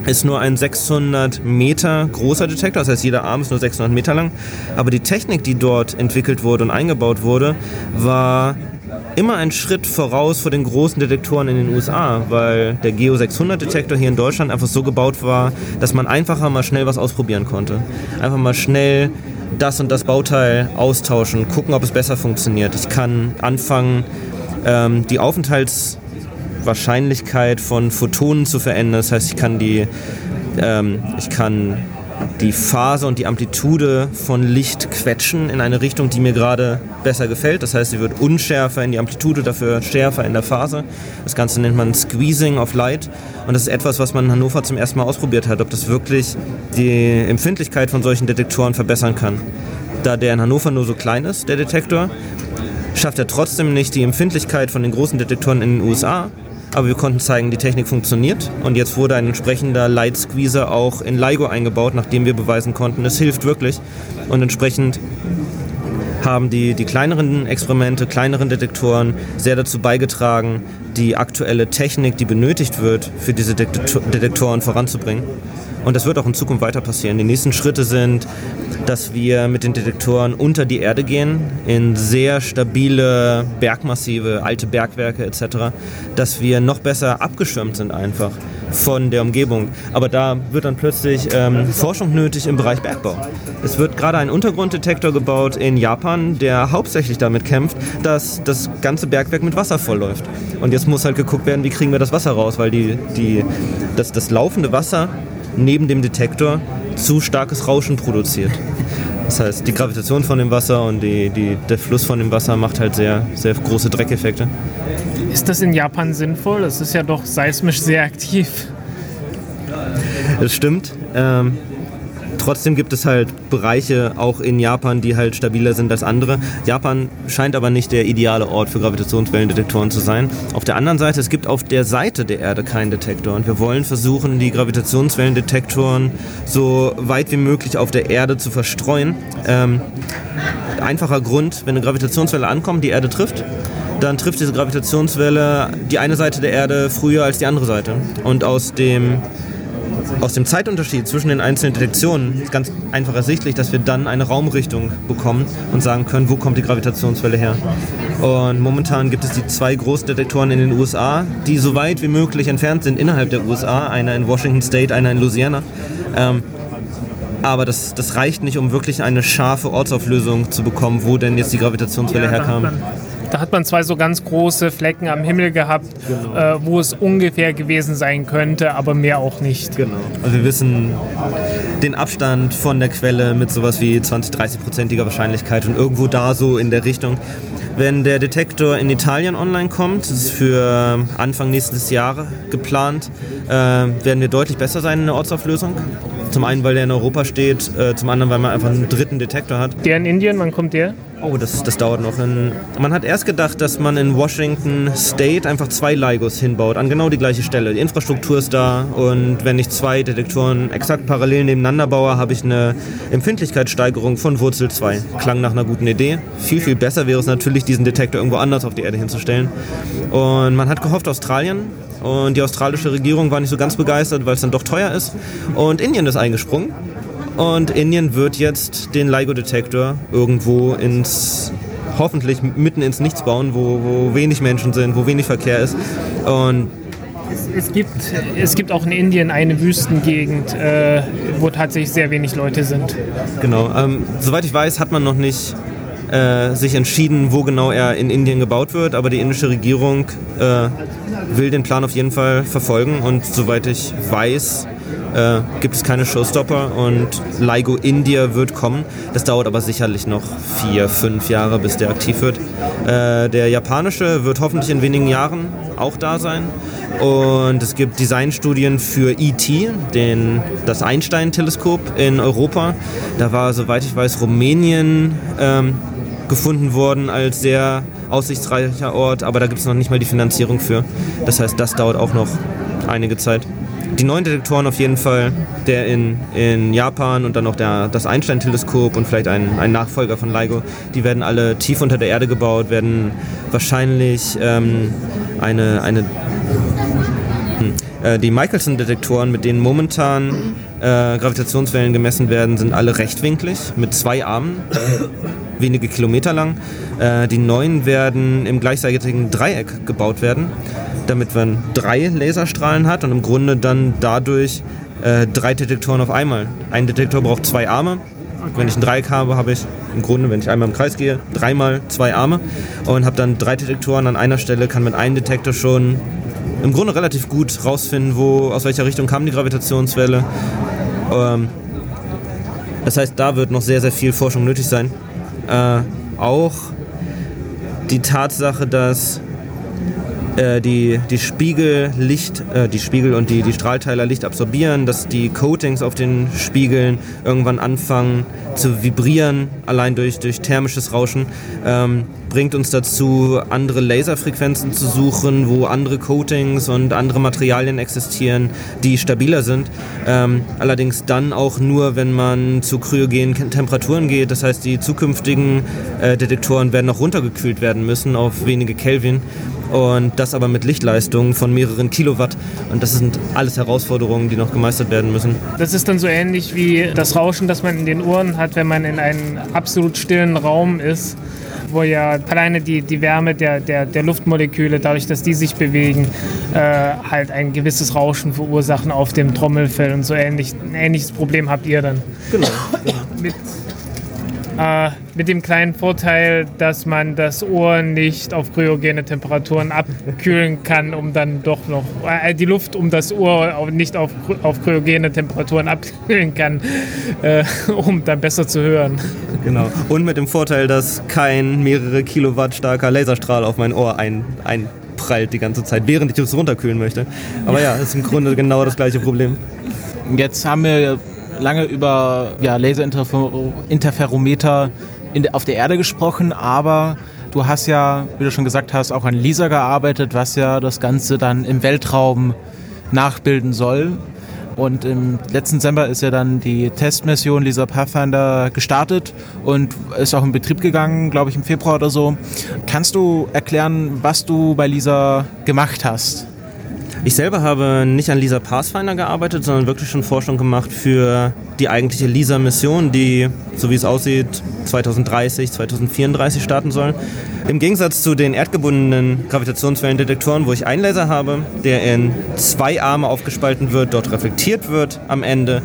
ist nur ein 600 Meter großer Detektor, das heißt jeder Arm ist nur 600 Meter lang. Aber die Technik, die dort entwickelt wurde und eingebaut wurde, war immer ein Schritt voraus vor den großen Detektoren in den USA, weil der Geo 600 Detektor hier in Deutschland einfach so gebaut war, dass man einfacher mal schnell was ausprobieren konnte. Einfach mal schnell das und das Bauteil austauschen, gucken, ob es besser funktioniert. Ich kann anfangen, ähm, die Aufenthaltswahrscheinlichkeit von Photonen zu verändern. Das heißt, ich kann die, ähm, ich kann die Phase und die Amplitude von Licht quetschen in eine Richtung, die mir gerade besser gefällt. Das heißt, sie wird unschärfer in die Amplitude, dafür schärfer in der Phase. Das Ganze nennt man Squeezing of Light. Und das ist etwas, was man in Hannover zum ersten Mal ausprobiert hat, ob das wirklich die Empfindlichkeit von solchen Detektoren verbessern kann. Da der in Hannover nur so klein ist, der Detektor, schafft er trotzdem nicht die Empfindlichkeit von den großen Detektoren in den USA, aber wir konnten zeigen, die Technik funktioniert und jetzt wurde ein entsprechender Light Squeezer auch in LIGO eingebaut, nachdem wir beweisen konnten, es hilft wirklich und entsprechend haben die, die kleineren Experimente, kleineren Detektoren sehr dazu beigetragen, die aktuelle Technik, die benötigt wird, für diese Detektoren voranzubringen. Und das wird auch in Zukunft weiter passieren. Die nächsten Schritte sind, dass wir mit den Detektoren unter die Erde gehen, in sehr stabile Bergmassive, alte Bergwerke etc., dass wir noch besser abgeschirmt sind einfach von der Umgebung. Aber da wird dann plötzlich ähm, Forschung nötig im Bereich Bergbau. Es wird gerade ein Untergrunddetektor gebaut in Japan, der hauptsächlich damit kämpft, dass das ganze Bergwerk mit Wasser vollläuft. Und jetzt muss halt geguckt werden, wie kriegen wir das Wasser raus, weil die, die, das, das laufende Wasser neben dem Detektor zu starkes Rauschen produziert. Das heißt, die Gravitation von dem Wasser und die, die, der Fluss von dem Wasser macht halt sehr, sehr große Dreckeffekte. Ist das in Japan sinnvoll? Das ist ja doch seismisch sehr aktiv. Das stimmt. Ähm, trotzdem gibt es halt Bereiche auch in Japan, die halt stabiler sind als andere. Japan scheint aber nicht der ideale Ort für Gravitationswellendetektoren zu sein. Auf der anderen Seite, es gibt auf der Seite der Erde keinen Detektor und wir wollen versuchen, die Gravitationswellendetektoren so weit wie möglich auf der Erde zu verstreuen. Ähm, einfacher Grund, wenn eine Gravitationswelle ankommt, die Erde trifft, dann trifft diese Gravitationswelle die eine Seite der Erde früher als die andere Seite. Und aus dem aus dem Zeitunterschied zwischen den einzelnen Detektionen ist ganz einfach ersichtlich, dass wir dann eine Raumrichtung bekommen und sagen können, wo kommt die Gravitationswelle her. Und momentan gibt es die zwei großen Detektoren in den USA, die so weit wie möglich entfernt sind innerhalb der USA. Einer in Washington State, einer in Louisiana. Ähm, aber das, das reicht nicht, um wirklich eine scharfe Ortsauflösung zu bekommen, wo denn jetzt die Gravitationswelle Ja, da hat herkam. Da hat man zwei so ganz große Flecken am Himmel gehabt, äh, wo es ungefähr gewesen sein könnte, aber mehr auch nicht. Genau. Also wir wissen den Abstand von der Quelle mit sowas wie 20, 30-prozentiger Wahrscheinlichkeit und irgendwo da so in der Richtung. Wenn der Detektor in Italien online kommt, das ist für Anfang nächstes Jahres geplant, äh, werden wir deutlich besser sein in der Ortsauflösung. Zum einen, weil der in Europa steht, äh, zum anderen, weil man einfach einen dritten Detektor hat. Der in Indien, wann kommt der? Oh, das, das dauert noch. In, man hat erst gedacht, dass man in Washington State einfach zwei LIGOs hinbaut, an genau die gleiche Stelle. Die Infrastruktur ist da und wenn ich zwei Detektoren exakt parallel nebeneinander baue, habe ich eine Empfindlichkeitssteigerung von Wurzel 2. Klang nach einer guten Idee. Viel, viel besser wäre es natürlich, diesen Detektor irgendwo anders auf die Erde hinzustellen. Und man hat gehofft, Australien. Und die australische Regierung war nicht so ganz begeistert, weil es dann doch teuer ist. Und Indien ist eingesprungen. Und Indien wird jetzt den LIGO-Detektor irgendwo ins, hoffentlich mitten ins Nichts bauen, wo, wo wenig Menschen sind, wo wenig Verkehr ist. Und Es gibt, es gibt auch in Indien eine Wüstengegend, äh, wo tatsächlich sehr wenig Leute sind. genau, ähm, soweit ich weiß, hat man noch nicht äh, sich entschieden, wo genau er in Indien gebaut wird, aber die indische Regierung äh, will den Plan auf jeden Fall verfolgen und soweit ich weiß, äh, gibt es keine Showstopper und LIGO India wird kommen. Das dauert aber sicherlich noch vier, fünf Jahre, bis der aktiv wird. Äh, der japanische wird hoffentlich in wenigen Jahren auch da sein. Und es gibt Designstudien für ET, den, das Einstein-Teleskop in Europa. Da war, soweit ich weiß, Rumänien ähm, gefunden worden als sehr aussichtsreicher Ort, aber da gibt es noch nicht mal die Finanzierung für. Das heißt, das dauert auch noch einige Zeit. Die neuen Detektoren auf jeden Fall, der in, in Japan und dann noch der, das Einstein-Teleskop und vielleicht ein, ein Nachfolger von LIGO, die werden alle tief unter der Erde gebaut, werden wahrscheinlich ähm, eine, eine hm, äh, die Michelson-Detektoren, mit denen momentan äh, Gravitationswellen gemessen werden, sind alle rechtwinklig mit zwei Armen, wenige Kilometer lang. Äh, die neuen werden im gleichseitigen Dreieck gebaut werden, damit man drei Laserstrahlen hat und im Grunde dann dadurch äh, drei Detektoren auf einmal. Ein Detektor braucht zwei Arme. Wenn ich ein Dreieck habe, habe ich im Grunde, wenn ich einmal im Kreis gehe, dreimal zwei Arme und habe dann drei Detektoren an einer Stelle, kann mit einem Detektor schon im Grunde relativ gut rausfinden, wo, aus welcher Richtung kam die Gravitationswelle. Ähm, das heißt, da wird noch sehr, sehr viel Forschung nötig sein. Äh, auch die Tatsache, dass äh, die, die Spiegel Licht, äh, die Spiegel und die, die Strahlteiler Licht absorbieren, dass die Coatings auf den Spiegeln irgendwann anfangen zu vibrieren, allein durch, durch thermisches Rauschen, ähm, bringt uns dazu, andere Laserfrequenzen zu suchen, wo andere Coatings und andere Materialien existieren, die stabiler sind. Ähm, allerdings dann auch nur, wenn man zu kryogenen Temperaturen geht. Das heißt, die zukünftigen äh, Detektoren werden noch runtergekühlt werden müssen auf wenige Kelvin. Und das aber mit Lichtleistungen von mehreren Kilowatt. Und das sind alles Herausforderungen, die noch gemeistert werden müssen. Das ist dann so ähnlich wie das Rauschen, das man in den Ohren hat, wenn man in einem absolut stillen Raum ist, wo ja alleine die, die Wärme der, der, der Luftmoleküle, dadurch, dass die sich bewegen, äh, halt ein gewisses Rauschen verursachen auf dem Trommelfell und so ähnlich. Ein ähnliches Problem habt ihr dann. Genau. Mit Äh, mit dem kleinen Vorteil, dass man das Ohr nicht auf cryogene Temperaturen abkühlen kann, um dann doch noch äh, die Luft um das Ohr nicht auf, auf cryogene Temperaturen abkühlen kann, äh, um dann besser zu hören. Genau. Und mit dem Vorteil, dass kein mehrere Kilowatt starker Laserstrahl auf mein Ohr ein, einprallt die ganze Zeit, während ich es runterkühlen möchte. Aber ja, ist im Grunde genau das gleiche Problem. Jetzt haben wir lange über ja, Laserinterferometer auf der Erde gesprochen, aber du hast ja, wie du schon gesagt hast, auch an LISA gearbeitet, was ja das Ganze dann im Weltraum nachbilden soll. Und im letzten Dezember ist ja dann die Testmission LISA Pathfinder gestartet und ist auch in Betrieb gegangen, glaube ich, im Februar oder so. Kannst du erklären, was du bei LISA gemacht hast? Ich selber habe nicht an Lisa Pathfinder gearbeitet, sondern wirklich schon Forschung gemacht für die eigentliche Lisa-Mission, die, so wie es aussieht, 2030, 2034 starten soll. Im Gegensatz zu den erdgebundenen Gravitationswellendetektoren, wo ich einen Laser habe, der in zwei Arme aufgespalten wird, dort reflektiert wird am Ende,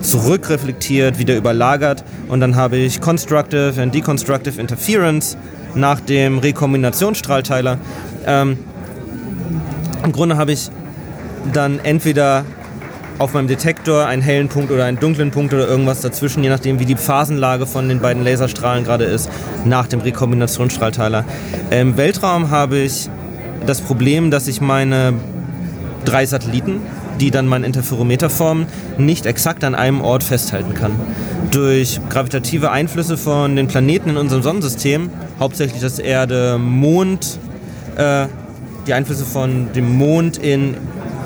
zurückreflektiert, wieder überlagert und dann habe ich Constructive and Deconstructive Interference nach dem Rekombinationsstrahlteiler. Ähm, im Grunde habe ich dann entweder auf meinem Detektor einen hellen Punkt oder einen dunklen Punkt oder irgendwas dazwischen, je nachdem wie die Phasenlage von den beiden Laserstrahlen gerade ist, nach dem Rekombinationsstrahlteiler. Im Weltraum habe ich das Problem, dass ich meine drei Satelliten, die dann mein Interferometer formen, nicht exakt an einem Ort festhalten kann. Durch gravitative Einflüsse von den Planeten in unserem Sonnensystem, hauptsächlich das Erde, Mond, äh, die Einflüsse von dem Mond in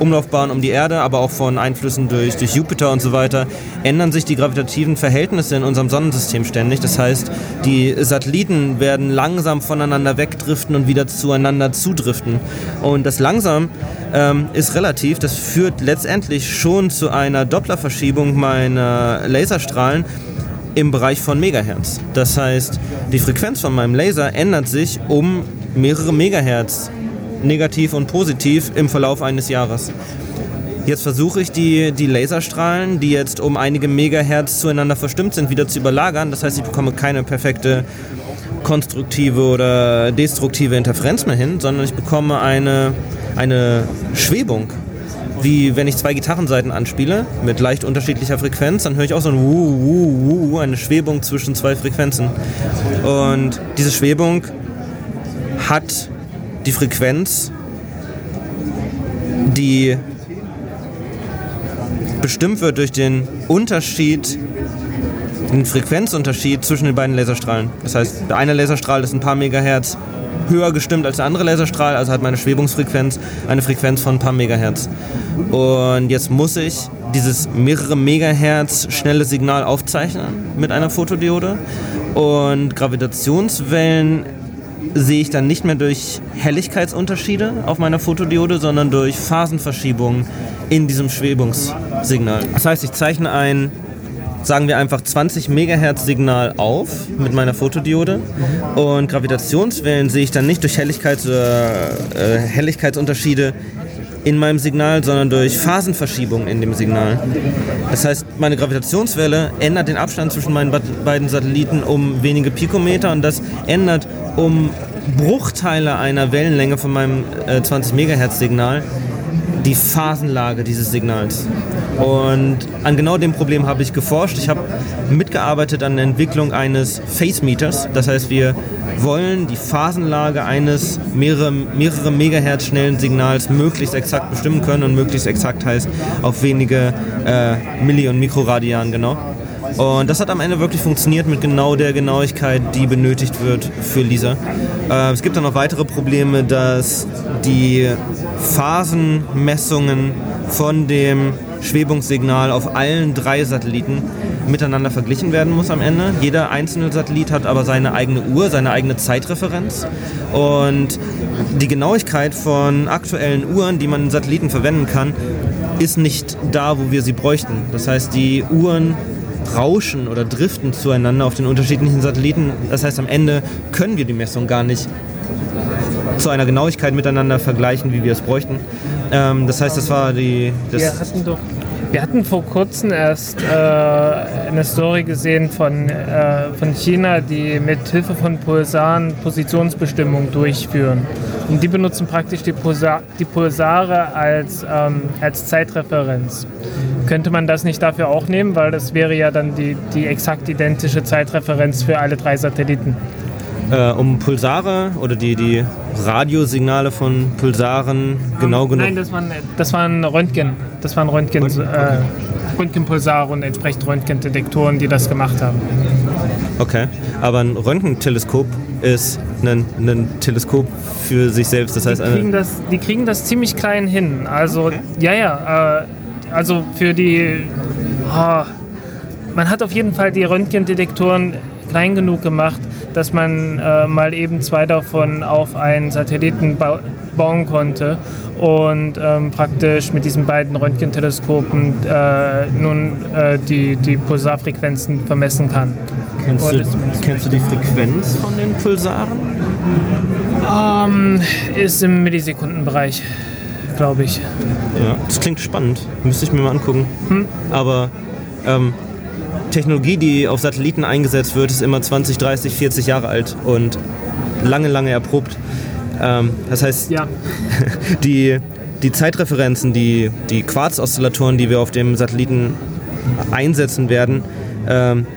Umlaufbahn um die Erde, aber auch von Einflüssen durch, durch Jupiter und so weiter, ändern sich die gravitativen Verhältnisse in unserem Sonnensystem ständig. Das heißt, die Satelliten werden langsam voneinander wegdriften und wieder zueinander zudriften. Und das langsam ähm, ist relativ. Das führt letztendlich schon zu einer Dopplerverschiebung meiner Laserstrahlen im Bereich von Megahertz. Das heißt, die Frequenz von meinem Laser ändert sich um mehrere Megahertz negativ und positiv im Verlauf eines Jahres. Jetzt versuche ich die, die Laserstrahlen, die jetzt um einige Megahertz zueinander verstimmt sind, wieder zu überlagern. Das heißt, ich bekomme keine perfekte konstruktive oder destruktive Interferenz mehr hin, sondern ich bekomme eine, eine Schwebung. Wie wenn ich zwei Gitarrenseiten anspiele mit leicht unterschiedlicher Frequenz, dann höre ich auch so ein Wuh, Wuh, Wuh, eine Schwebung zwischen zwei Frequenzen. Und diese Schwebung hat die Frequenz, die bestimmt wird durch den Unterschied, den Frequenzunterschied zwischen den beiden Laserstrahlen. Das heißt, der eine Laserstrahl ist ein paar Megahertz höher gestimmt als der andere Laserstrahl, also hat meine Schwebungsfrequenz eine Frequenz von ein paar Megahertz. Und jetzt muss ich dieses mehrere Megahertz schnelle Signal aufzeichnen mit einer Fotodiode. Und Gravitationswellen sehe ich dann nicht mehr durch Helligkeitsunterschiede auf meiner Fotodiode, sondern durch Phasenverschiebungen in diesem Schwebungssignal. Das heißt, ich zeichne ein, sagen wir einfach 20 Megahertz Signal auf mit meiner Fotodiode und Gravitationswellen sehe ich dann nicht durch Helligkeits- oder äh, Helligkeitsunterschiede in meinem Signal, sondern durch Phasenverschiebungen in dem Signal. Das heißt, meine Gravitationswelle ändert den Abstand zwischen meinen beiden Satelliten um wenige Pikometer und das ändert um Bruchteile einer Wellenlänge von meinem äh, 20 Megahertz Signal die Phasenlage dieses Signals. Und an genau dem Problem habe ich geforscht. Ich habe mitgearbeitet an der Entwicklung eines Phase Meters. Das heißt, wir wollen die Phasenlage eines mehrere, mehrere Megahertz schnellen Signals möglichst exakt bestimmen können und möglichst exakt heißt auf wenige äh, Milli- und Mikroradian genau. Und das hat am Ende wirklich funktioniert mit genau der Genauigkeit, die benötigt wird für Lisa. Äh, es gibt dann noch weitere Probleme, dass die Phasenmessungen von dem Schwebungssignal auf allen drei Satelliten miteinander verglichen werden muss am Ende. Jeder einzelne Satellit hat aber seine eigene Uhr, seine eigene Zeitreferenz. Und die Genauigkeit von aktuellen Uhren, die man in Satelliten verwenden kann, ist nicht da, wo wir sie bräuchten. Das heißt, die Uhren rauschen oder driften zueinander auf den unterschiedlichen Satelliten. Das heißt, am Ende können wir die Messung gar nicht zu einer Genauigkeit miteinander vergleichen, wie wir es bräuchten. Ähm, das heißt, das war die. Das wir hatten doch Wir hatten vor kurzem erst äh, eine Story gesehen von, äh, von China, die mit Hilfe von Pulsaren Positionsbestimmung durchführen. Und die benutzen praktisch die, Pulsar die Pulsare als, ähm, als Zeitreferenz. Könnte man das nicht dafür auch nehmen, weil das wäre ja dann die, die exakt identische Zeitreferenz für alle drei Satelliten äh, um Pulsare oder die, die Radiosignale von Pulsaren genau genug. Nein, das waren, das waren Röntgen. Das waren Röntgen, Röntgen? Äh, Röntgenpulsare und entsprechend Röntgendetektoren, die das gemacht haben. Okay, aber ein Röntgenteleskop ist ein, ein Teleskop für sich selbst. Das heißt, die kriegen das, die kriegen das ziemlich klein hin. Also, okay. ja, ja. Äh, also für die. Oh, man hat auf jeden Fall die Röntgendetektoren klein genug gemacht, dass man äh, mal eben zwei davon auf einen Satelliten ba bauen konnte und ähm, praktisch mit diesen beiden Röntgenteleskopen äh, nun äh, die, die Pulsarfrequenzen vermessen kann. Kennst du, kennst du die Frequenz von den Pulsaren? Ähm, ist im Millisekundenbereich, glaube ich. Ja, das klingt spannend. Müsste ich mir mal angucken. Hm? Aber ähm, Technologie, die auf Satelliten eingesetzt wird, ist immer 20, 30, 40 Jahre alt und lange, lange erprobt. Ähm, das heißt, ja. die, die Zeitreferenzen, die, die Quarz-Oszillatoren, die wir auf dem Satelliten einsetzen werden, ähm,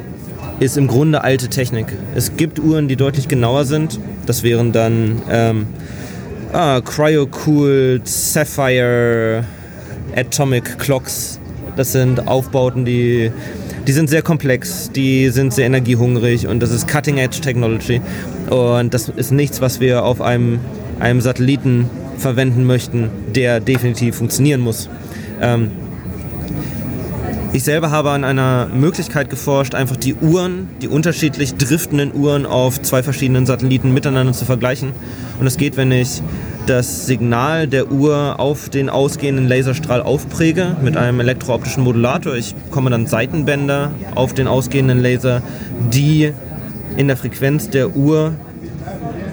ist im Grunde alte Technik. Es gibt Uhren, die deutlich genauer sind. Das wären dann ähm, ah, Cryo-Cooled Sapphire Atomic Clocks. Das sind Aufbauten, die die sind sehr komplex, die sind sehr energiehungrig und das ist Cutting Edge Technology. Und das ist nichts, was wir auf einem, einem Satelliten verwenden möchten, der definitiv funktionieren muss. Ähm, ich selber habe an einer Möglichkeit geforscht, einfach die Uhren, die unterschiedlich driftenden Uhren auf zwei verschiedenen Satelliten miteinander zu vergleichen. Und es geht, wenn ich das Signal der Uhr auf den ausgehenden Laserstrahl aufpräge mit einem elektrooptischen Modulator. Ich bekomme dann Seitenbänder auf den ausgehenden Laser, die in der Frequenz der Uhr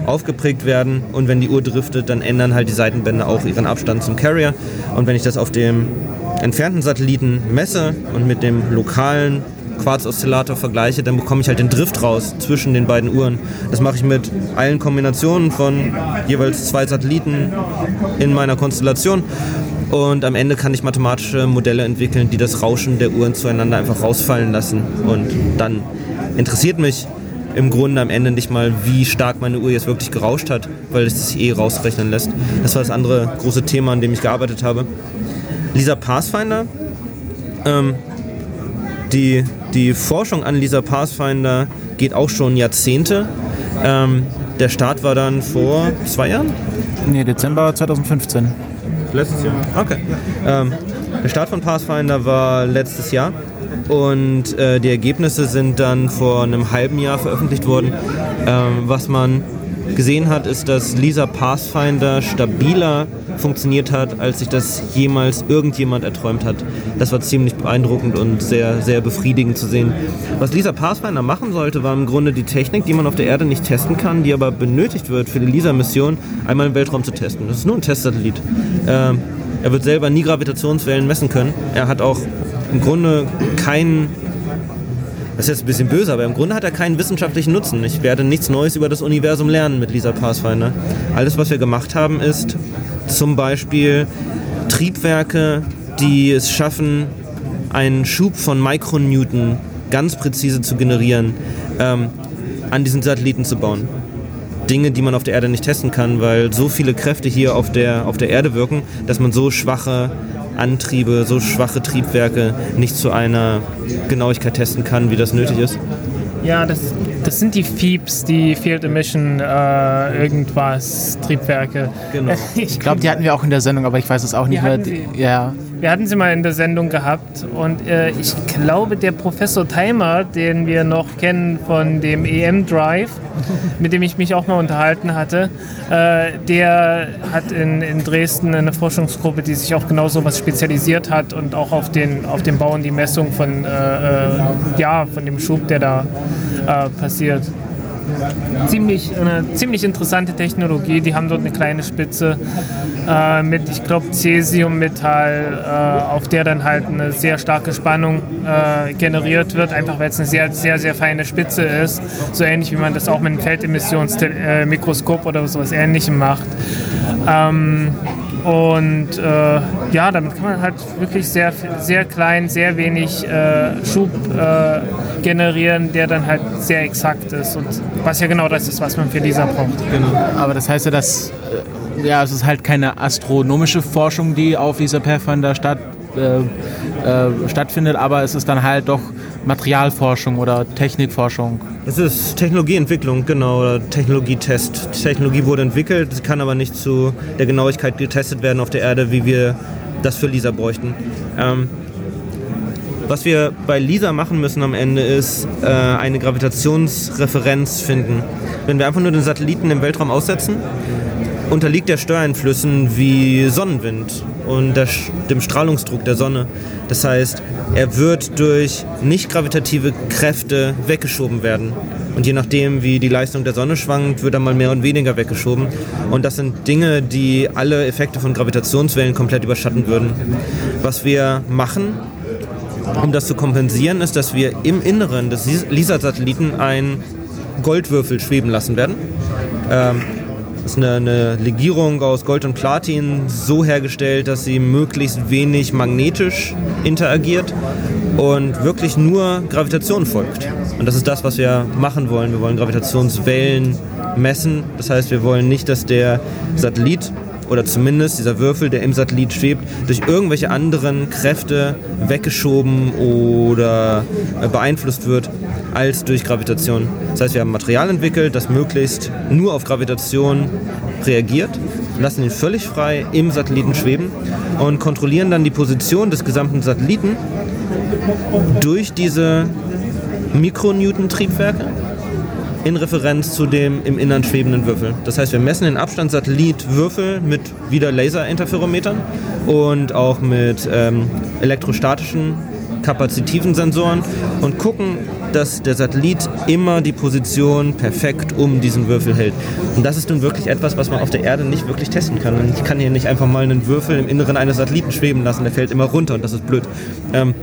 aufgeprägt werden und wenn die Uhr driftet, dann ändern halt die Seitenbänder auch ihren Abstand zum Carrier. Und wenn ich das auf dem entfernten Satelliten messe und mit dem lokalen Quarz-Oszillator vergleiche, dann bekomme ich halt den Drift raus zwischen den beiden Uhren. Das mache ich mit allen Kombinationen von jeweils zwei Satelliten in meiner Konstellation. Und am Ende kann ich mathematische Modelle entwickeln, die das Rauschen der Uhren zueinander einfach rausfallen lassen. Und dann interessiert mich im Grunde am Ende nicht mal, wie stark meine Uhr jetzt wirklich gerauscht hat, weil es sich eh rausrechnen lässt. Das war das andere große Thema, an dem ich gearbeitet habe. Lisa Pathfinder ähm, die, die Forschung an Lisa Pathfinder geht auch schon Jahrzehnte. Ähm, der Start war dann vor zwei Jahren? Nee, Dezember 2015. Letztes Jahr? Okay. Ähm, der Start von Pathfinder war letztes Jahr und äh, die Ergebnisse sind dann vor einem halben Jahr veröffentlicht worden. Ähm, was man gesehen hat, ist, dass Lisa Pathfinder stabiler funktioniert hat, als sich das jemals irgendjemand erträumt hat. Das war ziemlich beeindruckend und sehr, sehr befriedigend zu sehen. Was Lisa Pathfinder machen sollte, war im Grunde die Technik, die man auf der Erde nicht testen kann, die aber benötigt wird für die Lisa-Mission, einmal im Weltraum zu testen. Das ist nur ein Testsatellit. Äh, er wird selber nie Gravitationswellen messen können. Er hat auch im Grunde keinen das ist jetzt ein bisschen böse, aber im Grunde hat er keinen wissenschaftlichen Nutzen. Ich werde nichts Neues über das Universum lernen mit Lisa Pathfinder. Alles, was wir gemacht haben, ist zum Beispiel Triebwerke, die es schaffen, einen Schub von Mikronewton ganz präzise zu generieren, ähm, an diesen Satelliten zu bauen. Dinge, die man auf der Erde nicht testen kann, weil so viele Kräfte hier auf der, auf der Erde wirken, dass man so schwache Antriebe, so schwache Triebwerke nicht zu einer Genauigkeit testen kann, wie das nötig ist? Ja, das, das sind die FIEPs, die Field Emission äh, irgendwas Triebwerke. Genau. Ich glaube, die hatten wir auch in der Sendung, aber ich weiß es auch nicht mehr. Ja. Wir hatten sie mal in der Sendung gehabt und äh, ich glaube, der Professor Timer, den wir noch kennen von dem EM Drive, mit dem ich mich auch mal unterhalten hatte, äh, der hat in, in Dresden eine Forschungsgruppe, die sich auch genau so was spezialisiert hat und auch auf den, auf den Bau und die Messung von, äh, äh ja, von dem Schub, der da äh, passiert. ziemlich, eine ziemlich interessante Technologie. Die haben dort eine kleine Spitze äh, mit, ich glaube, Cäsiummetall, äh, auf der dann halt eine sehr starke Spannung äh, generiert wird, einfach weil es eine sehr, sehr, sehr feine Spitze ist. So ähnlich wie man das auch mit einem Feldemissionsmikroskop oder sowas ähnlichem macht. Ähm, und äh, ja, damit kann man halt wirklich sehr, sehr klein, sehr wenig äh, Schub äh, generieren, der dann halt sehr exakt ist. Und was ja genau das ist, was man für dieser braucht. Genau. Aber das heißt ja, dass äh, ja, es ist halt keine astronomische Forschung, die auf dieser Pathfinder statt, äh, äh, stattfindet, aber es ist dann halt doch Materialforschung oder Technikforschung. Es ist Technologieentwicklung, genau, oder Technologietest. Die Technologie wurde entwickelt, sie kann aber nicht zu der Genauigkeit getestet werden auf der Erde, wie wir das für LISA bräuchten. Ähm, was wir bei LISA machen müssen am Ende ist äh, eine Gravitationsreferenz finden. Wenn wir einfach nur den Satelliten im Weltraum aussetzen, unterliegt er Steuereinflüssen wie Sonnenwind und der, dem Strahlungsdruck der Sonne. Das heißt, er wird durch nicht gravitative Kräfte weggeschoben werden. Und je nachdem, wie die Leistung der Sonne schwankt, wird er mal mehr und weniger weggeschoben. Und das sind Dinge, die alle Effekte von Gravitationswellen komplett überschatten würden. Was wir machen, um das zu kompensieren, ist, dass wir im Inneren des LISA-Satelliten einen Goldwürfel schweben lassen werden. Ähm, ist eine, eine, Legierung aus Gold und Platin so hergestellt, dass sie möglichst wenig magnetisch interagiert und wirklich nur Gravitation folgt. Und das ist das, was wir machen wollen. Wir wollen Gravitationswellen messen. Das heißt, wir wollen nicht, dass der Satellit oder zumindest dieser Würfel, der im Satellit schwebt, durch irgendwelche anderen Kräfte weggeschoben oder beeinflusst wird als durch Gravitation. Das heißt, wir haben Material entwickelt, das möglichst nur auf Gravitation reagiert, lassen ihn völlig frei im Satelliten schweben und kontrollieren dann die Position des gesamten Satelliten durch diese Mikronewton-Triebwerke in Referenz zu dem im Innern schwebenden Würfel. Das heißt, wir messen den Abstand Satellit-Würfel mit wieder Laser-Interferometern und auch mit ähm, elektrostatischen kapazitiven Sensoren und gucken, dass der Satellit immer die Position perfekt um diesen Würfel hält. Und das ist nun wirklich etwas, was man auf der Erde nicht wirklich testen kann. ich kann hier nicht einfach mal einen Würfel im Inneren eines Satelliten schweben lassen, der fällt immer runter und das ist blöd. Ähm,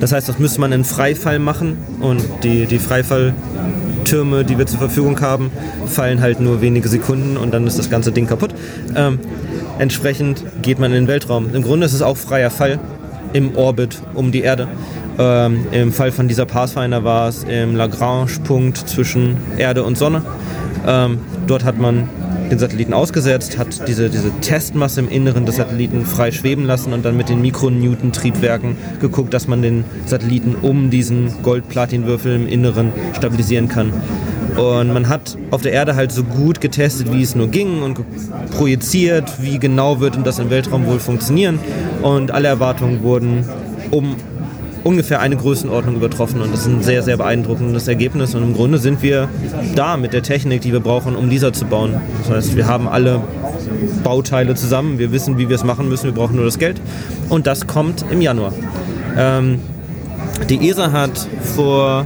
das heißt, das müsste man in Freifall machen und die, die Freifall Türme, die wir zur Verfügung haben, fallen halt nur wenige Sekunden und dann ist das ganze Ding kaputt. Ähm, entsprechend geht man in den Weltraum. Im Grunde ist es auch freier Fall im Orbit um die Erde. Ähm, Im Fall von dieser Pathfinder war es im Lagrange-Punkt zwischen Erde und Sonne. Ähm, dort hat man den Satelliten ausgesetzt, hat diese, diese Testmasse im Inneren des Satelliten frei schweben lassen und dann mit den Mikronewton-Triebwerken geguckt, dass man den Satelliten um diesen Gold-Platin-Würfel im Inneren stabilisieren kann. Und man hat auf der Erde halt so gut getestet, wie es nur ging und projiziert, wie genau wird das im Weltraum wohl funktionieren. Und alle Erwartungen wurden um ungefähr eine Größenordnung übertroffen und das ist ein sehr, sehr beeindruckendes Ergebnis und im Grunde sind wir da mit der Technik, die wir brauchen, um dieser zu bauen. Das heißt, wir haben alle Bauteile zusammen, wir wissen, wie wir es machen müssen, wir brauchen nur das Geld und das kommt im Januar. Ähm, die ESA hat vor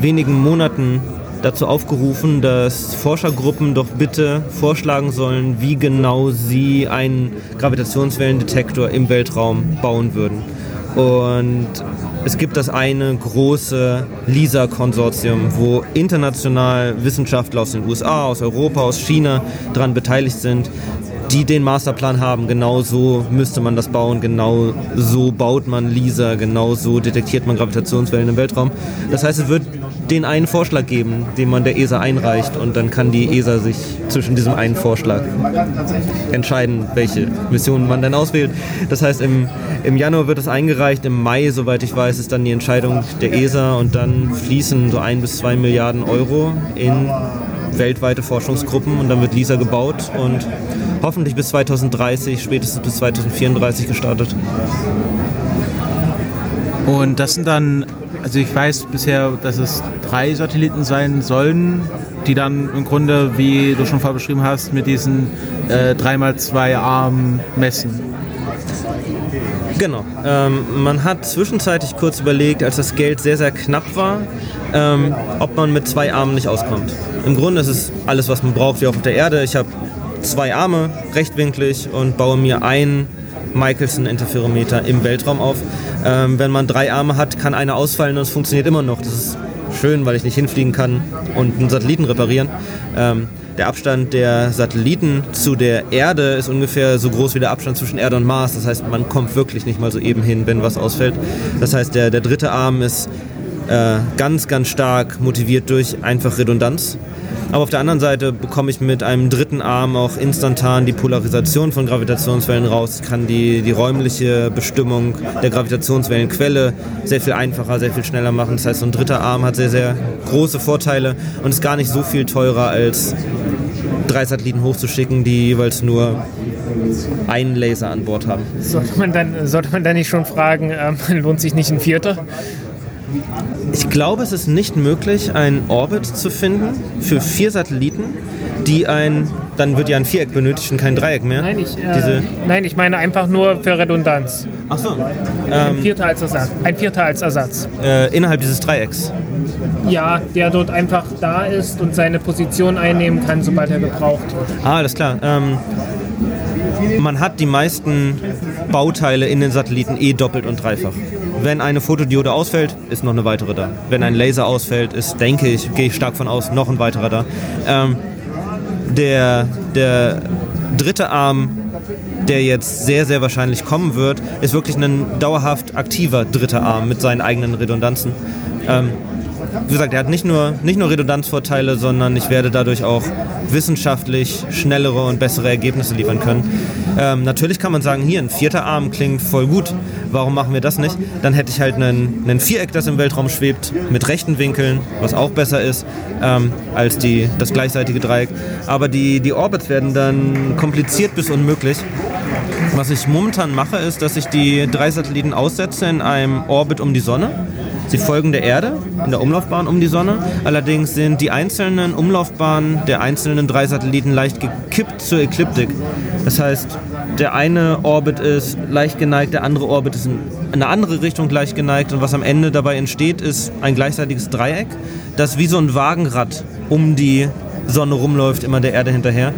wenigen Monaten dazu aufgerufen, dass Forschergruppen doch bitte vorschlagen sollen, wie genau sie einen Gravitationswellendetektor im Weltraum bauen würden. Und es gibt das eine große LISA-Konsortium, wo international Wissenschaftler aus den USA, aus Europa, aus China daran beteiligt sind, die den Masterplan haben. Genau so müsste man das bauen, genau so baut man LISA, genau so detektiert man Gravitationswellen im Weltraum. Das heißt, es wird den einen Vorschlag geben, den man der ESA einreicht und dann kann die ESA sich zwischen diesem einen Vorschlag entscheiden, welche Mission man dann auswählt. Das heißt, im, im Januar wird es eingereicht, im Mai, soweit ich weiß, ist dann die Entscheidung der ESA und dann fließen so ein bis zwei Milliarden Euro in weltweite Forschungsgruppen und dann wird LISA gebaut und hoffentlich bis 2030, spätestens bis 2034 gestartet. Und das sind dann also ich weiß bisher, dass es drei Satelliten sein sollen, die dann im Grunde, wie du schon vorher beschrieben hast, mit diesen äh, 3x2 Armen messen. Genau. Ähm, man hat zwischenzeitlich kurz überlegt, als das Geld sehr, sehr knapp war, ähm, ob man mit zwei Armen nicht auskommt. Im Grunde ist es alles, was man braucht, wie auch auf der Erde. Ich habe zwei Arme, rechtwinklig und baue mir ein Michelson-Interferometer im Weltraum auf. Ähm, wenn man drei Arme hat, kann einer ausfallen und es funktioniert immer noch. Das ist schön, weil ich nicht hinfliegen kann und einen Satelliten reparieren. Ähm, der Abstand der Satelliten zu der Erde ist ungefähr so groß wie der Abstand zwischen Erde und Mars. Das heißt, man kommt wirklich nicht mal so eben hin, wenn was ausfällt. Das heißt, der, der dritte Arm ist äh, ganz, ganz stark motiviert durch einfach Redundanz. Aber auf der anderen Seite bekomme ich mit einem dritten Arm auch instantan die Polarisation von Gravitationswellen raus. Kann die, die räumliche Bestimmung der Gravitationswellenquelle sehr viel einfacher, sehr viel schneller machen. Das heißt, so ein dritter Arm hat sehr, sehr große Vorteile und ist gar nicht so viel teurer als drei Satelliten hochzuschicken, die jeweils nur einen Laser an Bord haben. Sollte man dann, sollte man dann nicht schon fragen, ähm, lohnt sich nicht ein vierter? Ich glaube, es ist nicht möglich, einen Orbit zu finden für vier Satelliten, die ein, dann wird ja ein Viereck benötigt und kein Dreieck mehr. Nein, ich, äh, nein, ich meine einfach nur für Redundanz. Ach so. Ein Vierter als Ersatz. Ein Vierter als Ersatz. Äh, innerhalb dieses Dreiecks. Ja, der dort einfach da ist und seine Position einnehmen kann, sobald er gebraucht. Ah, alles klar. Ähm, man hat die meisten Bauteile in den Satelliten eh doppelt und dreifach. Wenn eine Fotodiode ausfällt, ist noch eine weitere da. Wenn ein Laser ausfällt, ist, denke ich, gehe ich stark von aus, noch ein weiterer da. Ähm, der, der dritte Arm, der jetzt sehr, sehr wahrscheinlich kommen wird, ist wirklich ein dauerhaft aktiver dritter Arm mit seinen eigenen Redundanzen. Ähm, wie gesagt, er hat nicht nur, nicht nur Redundanzvorteile, sondern ich werde dadurch auch wissenschaftlich schnellere und bessere Ergebnisse liefern können. Ähm, natürlich kann man sagen, hier ein vierter Arm klingt voll gut. Warum machen wir das nicht? Dann hätte ich halt einen, einen Viereck, das im Weltraum schwebt, mit rechten Winkeln, was auch besser ist ähm, als die, das gleichseitige Dreieck. Aber die, die Orbits werden dann kompliziert bis unmöglich. Was ich momentan mache, ist, dass ich die drei Satelliten aussetze in einem Orbit um die Sonne. Sie folgen der Erde in der Umlaufbahn um die Sonne. Allerdings sind die einzelnen Umlaufbahnen der einzelnen drei Satelliten leicht gekippt zur Ekliptik. Das heißt, der eine Orbit ist leicht geneigt, der andere Orbit ist in eine andere Richtung leicht geneigt und was am Ende dabei entsteht, ist ein gleichseitiges Dreieck, das wie so ein Wagenrad um die Sonne rumläuft, immer der Erde hinterher.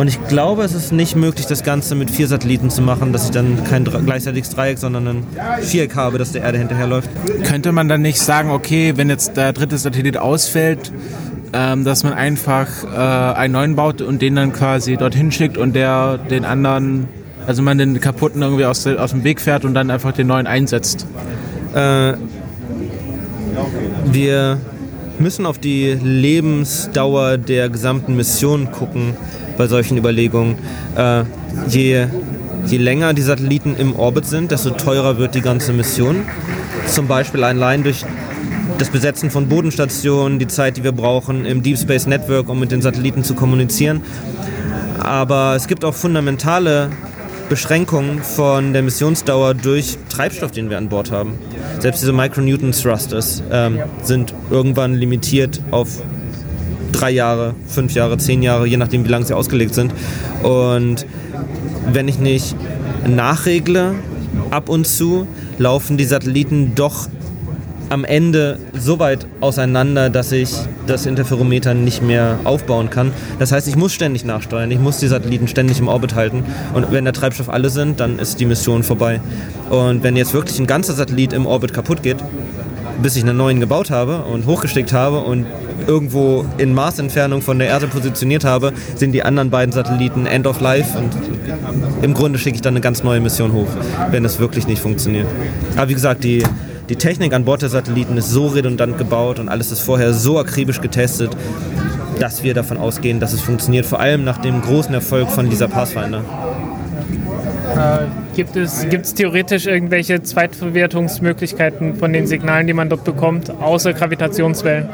Und ich glaube, es ist nicht möglich, das Ganze mit vier Satelliten zu machen, dass ich dann kein gleichzeitiges Dreieck, sondern ein Viereck habe, das der Erde hinterherläuft. Könnte man dann nicht sagen, okay, wenn jetzt der dritte Satellit ausfällt, ähm, dass man einfach äh, einen neuen baut und den dann quasi dorthin schickt und der den anderen, also man den kaputten irgendwie aus, aus dem Weg fährt und dann einfach den neuen einsetzt? Äh, wir müssen auf die Lebensdauer der gesamten Mission gucken bei solchen Überlegungen. Äh, je, je länger die Satelliten im Orbit sind, desto teurer wird die ganze Mission. Zum Beispiel allein durch das Besetzen von Bodenstationen, die Zeit, die wir brauchen im Deep Space Network, um mit den Satelliten zu kommunizieren. Aber es gibt auch fundamentale Beschränkungen von der Missionsdauer durch Treibstoff, den wir an Bord haben. Selbst diese Micronewton Thrusters ähm, sind irgendwann limitiert auf drei Jahre, fünf Jahre, zehn Jahre, je nachdem, wie lange sie ausgelegt sind. Und wenn ich nicht nachregle, ab und zu, laufen die Satelliten doch am Ende so weit auseinander, dass ich das Interferometer nicht mehr aufbauen kann. Das heißt, ich muss ständig nachsteuern, ich muss die Satelliten ständig im Orbit halten und wenn der Treibstoff alle sind, dann ist die Mission vorbei. Und wenn jetzt wirklich ein ganzer Satellit im Orbit kaputt geht, bis ich einen neuen gebaut habe und hochgesteckt habe und irgendwo in Maßentfernung von der Erde positioniert habe, sind die anderen beiden Satelliten End of Life und im Grunde schicke ich dann eine ganz neue Mission hoch, wenn es wirklich nicht funktioniert. Aber wie gesagt, die, die Technik an Bord der Satelliten ist so redundant gebaut und alles ist vorher so akribisch getestet, dass wir davon ausgehen, dass es funktioniert, vor allem nach dem großen Erfolg von dieser Pathfinder. Gibt, es, gibt es theoretisch irgendwelche Zweitverwertungsmöglichkeiten von den Signalen, die man dort bekommt, außer Gravitationswellen?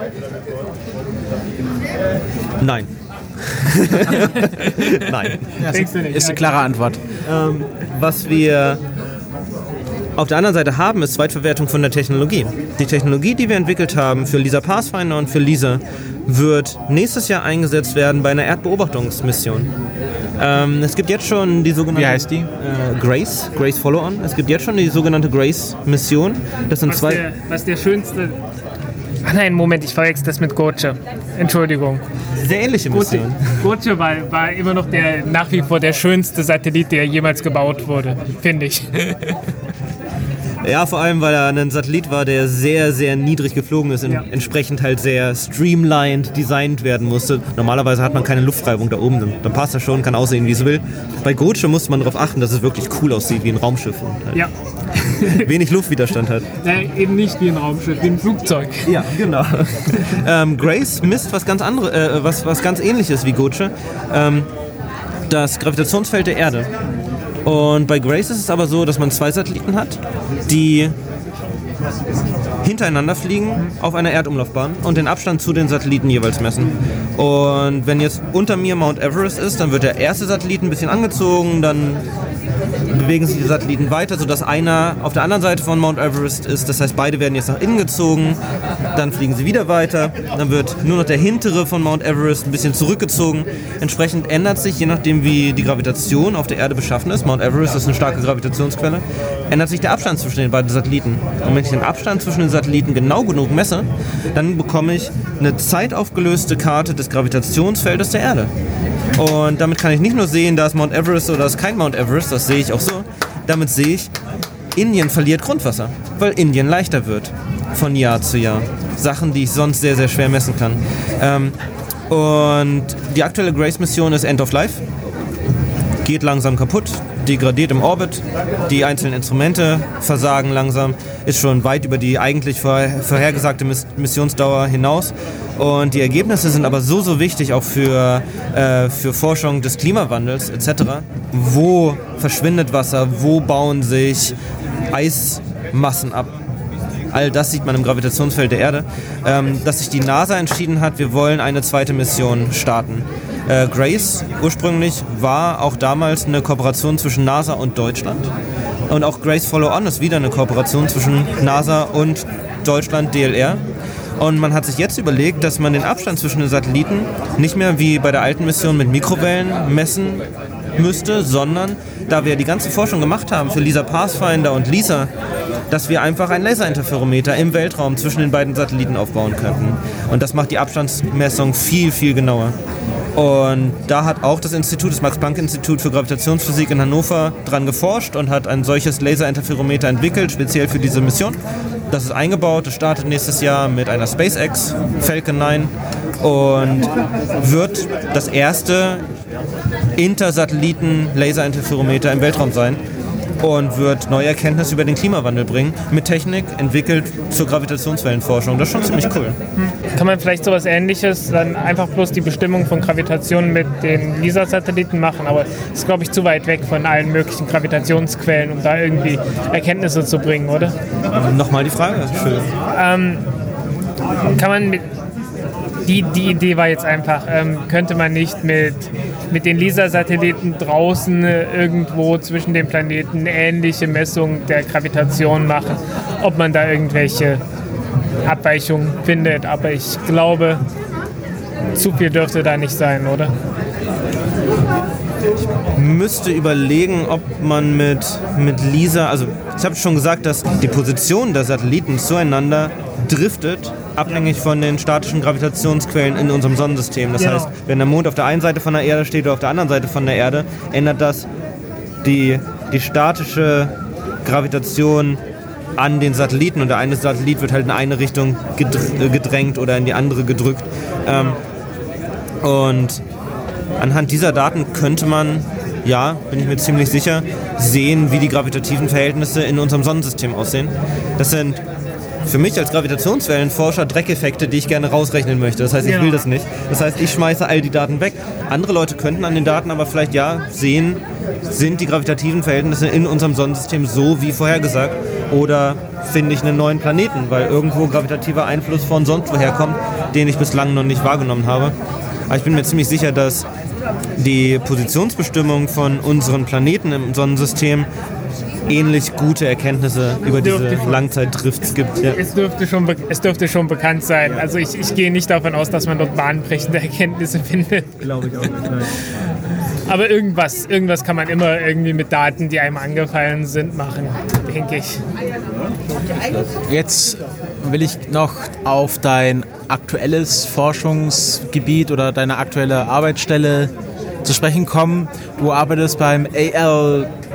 Nein. Nein. Ist, ist eine klare Antwort. Ähm, was wir auf der anderen Seite haben, ist Zweitverwertung von der Technologie. Die Technologie, die wir entwickelt haben für Lisa Pathfinder und für Lisa, wird nächstes Jahr eingesetzt werden bei einer Erdbeobachtungsmission. Ähm, es gibt jetzt schon die sogenannte. Wie heißt die? Äh, Grace, Grace Follow-on. Es gibt jetzt schon die sogenannte Grace-Mission. Das sind Was zwei. der, was der schönste. Ach nein, Moment, ich verwechsel das mit Goche. Entschuldigung. sehr ähnliche Goche, Missionen. Goche war, war immer noch der nach wie vor der schönste Satellit, der jemals gebaut wurde, finde ich. Ja, vor allem, weil er ein Satellit war, der sehr, sehr niedrig geflogen ist und Ja. entsprechend halt sehr streamlined designt werden musste. Normalerweise hat man keine Luftreibung da oben, dann, passt er schon, kann aussehen, wie es will. Bei Goche musste man darauf achten, dass es wirklich cool aussieht, wie ein Raumschiff und halt Ja, wenig Luftwiderstand hat. Nein, eben nicht wie ein Raumschiff, wie ein Flugzeug. Ja, genau. ähm, Grace misst was ganz andere, äh, was, was ganz ähnliches wie Goche. Ähm, das Gravitationsfeld der Erde. Und bei Grace ist es aber so, dass man zwei Satelliten hat, die hintereinander fliegen auf einer Erdumlaufbahn und den Abstand zu den Satelliten jeweils messen. Und wenn jetzt unter mir Mount Everest ist, dann wird der erste Satellit ein bisschen angezogen, dann bewegen sich die Satelliten weiter, sodass einer auf der anderen Seite von Mount Everest ist. Das heißt, beide werden jetzt nach innen gezogen, dann fliegen sie wieder weiter, dann wird nur noch der hintere von Mount Everest ein bisschen zurückgezogen. Entsprechend ändert sich, je nachdem wie die Gravitation auf der Erde beschaffen ist, Mount Everest ist eine starke Gravitationsquelle, ändert sich der Abstand zwischen den beiden Satelliten. Und wenn ich den Abstand zwischen den Satelliten genau genug messe, dann bekomme ich eine zeitaufgelöste Karte des Gravitationsfeldes der Erde. Und damit kann ich nicht nur sehen, da ist Mount Everest oder da ist kein Mount Everest, das sehe ich auch so. Damit sehe ich, Indien verliert Grundwasser, weil Indien leichter wird von Jahr zu Jahr. Sachen, die ich sonst sehr, sehr schwer messen kann. Ähm, und die aktuelle Grace-Mission ist End of Life. Geht langsam kaputt, degradiert im Orbit. Die einzelnen Instrumente versagen langsam, ist schon weit über die eigentlich vorher- vorhergesagte Miss Missionsdauer hinaus. Und die Ergebnisse sind aber so, so wichtig auch für, äh, für Forschung des Klimawandels etc. Wo verschwindet Wasser? Wo bauen sich Eismassen ab? All das sieht man im Gravitationsfeld der Erde, ähm, dass sich die NASA entschieden hat, wir wollen eine zweite Mission starten. Äh, Grace ursprünglich war auch damals eine Kooperation zwischen NASA und Deutschland. Und auch Grace Follow On ist wieder eine Kooperation zwischen NASA und Deutschland DLR. Und man hat sich jetzt überlegt, dass man den Abstand zwischen den Satelliten nicht mehr wie bei der alten Mission mit Mikrowellen messen müsste, sondern da wir die ganze Forschung gemacht haben für LISA Pathfinder und LISA, dass wir einfach ein Laserinterferometer im Weltraum zwischen den beiden Satelliten aufbauen könnten. Und das macht die Abstandsmessung viel, viel genauer. Und da hat auch das Institut, das Max-Planck-Institut für Gravitationsphysik in Hannover dran geforscht und hat ein solches Laserinterferometer entwickelt, speziell für diese Mission. Das ist eingebaut, das startet nächstes Jahr mit einer SpaceX Falcon 9 und wird das erste Intersatelliten-Laserinterferometer im Weltraum sein und wird neue Erkenntnisse über den Klimawandel bringen, mit Technik entwickelt zur Gravitationswellenforschung. Das ist schon ziemlich cool. Kann man vielleicht sowas ähnliches, dann einfach bloß die Bestimmung von Gravitation mit den LISA-Satelliten machen, aber das ist, glaube ich, zu weit weg von allen möglichen Gravitationsquellen, um da irgendwie Erkenntnisse zu bringen, oder? Nochmal die Frage. Entschuldigung. Kann man mit. Die, die Idee war jetzt einfach, ähm, könnte man nicht mit, mit den LISA-Satelliten draußen äh, irgendwo zwischen den Planeten ähnliche Messungen der Gravitation machen, ob man da irgendwelche Abweichungen findet. Aber ich glaube, zu viel dürfte da nicht sein, oder? müsste überlegen, ob man mit, mit Lisa, also ich habe schon gesagt, dass die Position der Satelliten zueinander driftet, abhängig von den statischen Gravitationsquellen in unserem Sonnensystem. Das Genau. heißt, wenn der Mond auf der einen Seite von der Erde steht oder auf der anderen Seite von der Erde, ändert das die, die statische Gravitation an den Satelliten und der eine Satellit wird halt in eine Richtung gedr- äh, gedrängt oder in die andere gedrückt. Ähm, und anhand dieser Daten könnte man, ja, bin ich mir ziemlich sicher, sehen, wie die gravitativen Verhältnisse in unserem Sonnensystem aussehen. Das sind für mich als Gravitationswellenforscher Dreckeffekte, die ich gerne rausrechnen möchte. Das heißt, ich will Ja. das nicht. Das heißt, ich schmeiße all die Daten weg. Andere Leute könnten an den Daten aber vielleicht ja sehen, sind die gravitativen Verhältnisse in unserem Sonnensystem so wie vorhergesagt oder finde ich einen neuen Planeten, weil irgendwo gravitativer Einfluss von sonst woher kommt, den ich bislang noch nicht wahrgenommen habe. Aber ich bin mir ziemlich sicher, dass die Positionsbestimmung von unseren Planeten im Sonnensystem ähnlich gute Erkenntnisse über diese. Langzeitdrifts gibt. Ja. Es dürfte schon, es dürfte schon bekannt sein. Also ich, ich gehe nicht davon aus, dass man dort bahnbrechende Erkenntnisse findet. Glaube ich auch nicht. Aber irgendwas, irgendwas kann man immer irgendwie mit Daten, die einem angefallen sind, machen, denke ich. Jetzt will ich noch auf dein aktuelles Forschungsgebiet oder deine aktuelle Arbeitsstelle zu sprechen kommen. Du arbeitest beim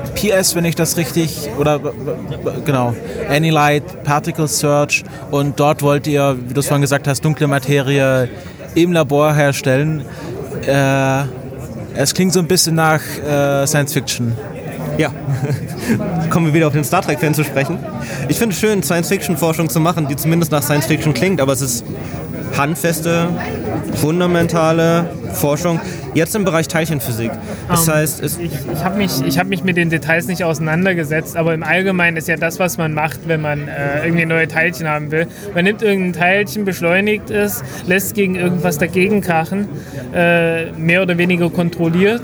ALPS, wenn ich das richtig, oder genau, Anilight Particle Search und dort wollt ihr, wie du es vorhin gesagt hast, dunkle Materie im Labor herstellen. Äh, es klingt so ein bisschen nach äh, Science Fiction. Ja, kommen wir wieder auf den Star Trek-Fan zu sprechen. Ich finde es schön, Science-Fiction-Forschung zu machen, die zumindest nach Science-Fiction klingt, aber es ist handfeste, fundamentale Forschung, jetzt im Bereich Teilchenphysik. Das um, ähm, heißt, ich, ich habe mich, hab mich mit den Details nicht auseinandergesetzt, aber im Allgemeinen ist ja das, was man macht, wenn man äh, irgendwie neue Teilchen haben will. Man nimmt irgendein Teilchen, beschleunigt es, lässt gegen irgendwas dagegen krachen, äh, mehr oder weniger kontrolliert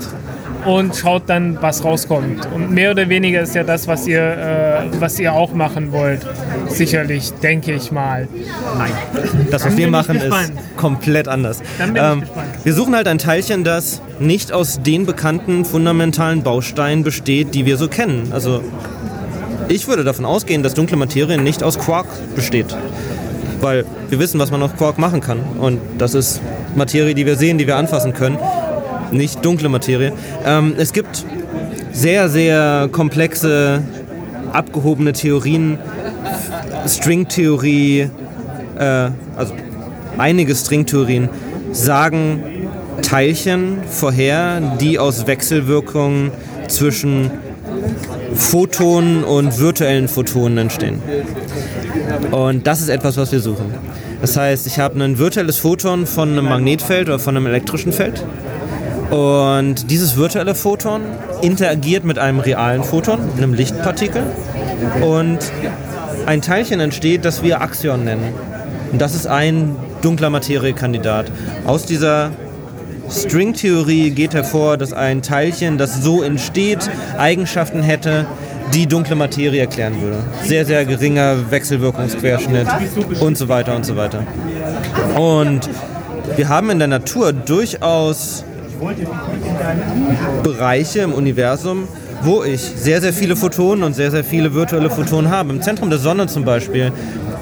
und schaut dann, was rauskommt. Und mehr oder weniger ist ja das, was ihr, äh, was ihr auch machen wollt. Sicherlich, denke ich mal. Nein. Das, was wir machen, ist komplett anders. Ähm, wir suchen halt ein Teilchen, das nicht aus den bekannten fundamentalen Bausteinen besteht, die wir so kennen. Also ich würde davon ausgehen, dass dunkle Materie nicht aus Quark besteht. Weil wir wissen, was man auf Quark machen kann. Und das ist Materie, die wir sehen, die wir anfassen können nicht dunkle Materie. Ähm, es gibt sehr, sehr komplexe, abgehobene Theorien, Stringtheorie, äh, also einige Stringtheorien sagen Teilchen vorher, die aus Wechselwirkungen zwischen Photonen und virtuellen Photonen entstehen. Und das ist etwas, was wir suchen. Das heißt, ich habe ein virtuelles Photon von einem Magnetfeld oder von einem elektrischen Feld und dieses virtuelle Photon interagiert mit einem realen Photon, einem Lichtpartikel. Und ein Teilchen entsteht, das wir Axion nennen. Und das ist ein dunkler Materiekandidat. Aus dieser Stringtheorie geht hervor, dass ein Teilchen, das so entsteht, Eigenschaften hätte, die dunkle Materie erklären würde. Sehr, sehr geringer Wechselwirkungsquerschnitt und so weiter und so weiter. Und wir haben in der Natur durchaus Bereiche im Universum, wo ich sehr, sehr viele Photonen und sehr, sehr viele virtuelle Photonen habe. Im Zentrum der Sonne zum Beispiel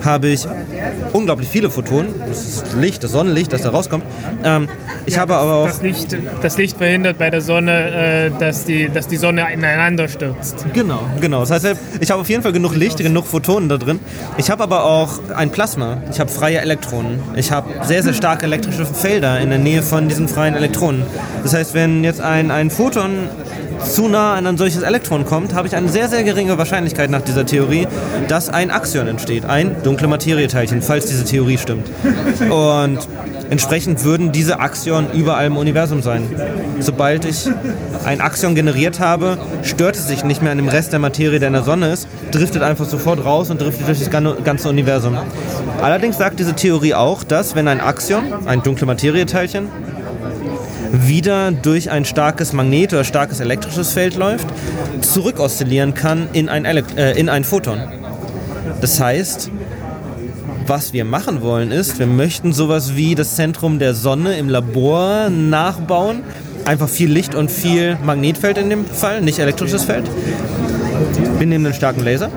habe ich unglaublich viele Photonen. Das ist Licht, das Sonnenlicht, das da rauskommt. Ähm, ich ja, habe aber auch. Das Licht, das Licht verhindert bei der Sonne, äh, dass, die, dass die Sonne ineinander stürzt. Genau, genau. Das heißt, ich habe auf jeden Fall genug Licht, genug Photonen da drin. Ich habe aber auch ein Plasma. Ich habe freie Elektronen. Ich habe sehr, sehr starke elektrische Felder in der Nähe von diesen freien Elektronen. Das heißt, wenn jetzt ein, ein Photon zu nah an ein solches Elektron kommt, habe ich eine sehr, sehr geringe Wahrscheinlichkeit nach dieser Theorie, dass ein Axion entsteht, ein dunkle Materieteilchen, falls diese Theorie stimmt. Und entsprechend würden diese Axion überall im Universum sein. Sobald ich ein Axion generiert habe, stört es sich nicht mehr an dem Rest der Materie, der in der Sonne ist, driftet einfach sofort raus und driftet durch das ganze Universum. Allerdings sagt diese Theorie auch, dass wenn ein Axion, ein dunkle Materieteilchen, wieder durch ein starkes Magnet- oder starkes elektrisches Feld läuft, zurück oszillieren kann in ein, Elekt äh, in ein Photon. Das heißt, was wir machen wollen ist, wir möchten sowas wie das Zentrum der Sonne im Labor nachbauen. Einfach viel Licht und viel Magnetfeld in dem Fall, nicht elektrisches Feld. Wir nehmen einen starken Laser.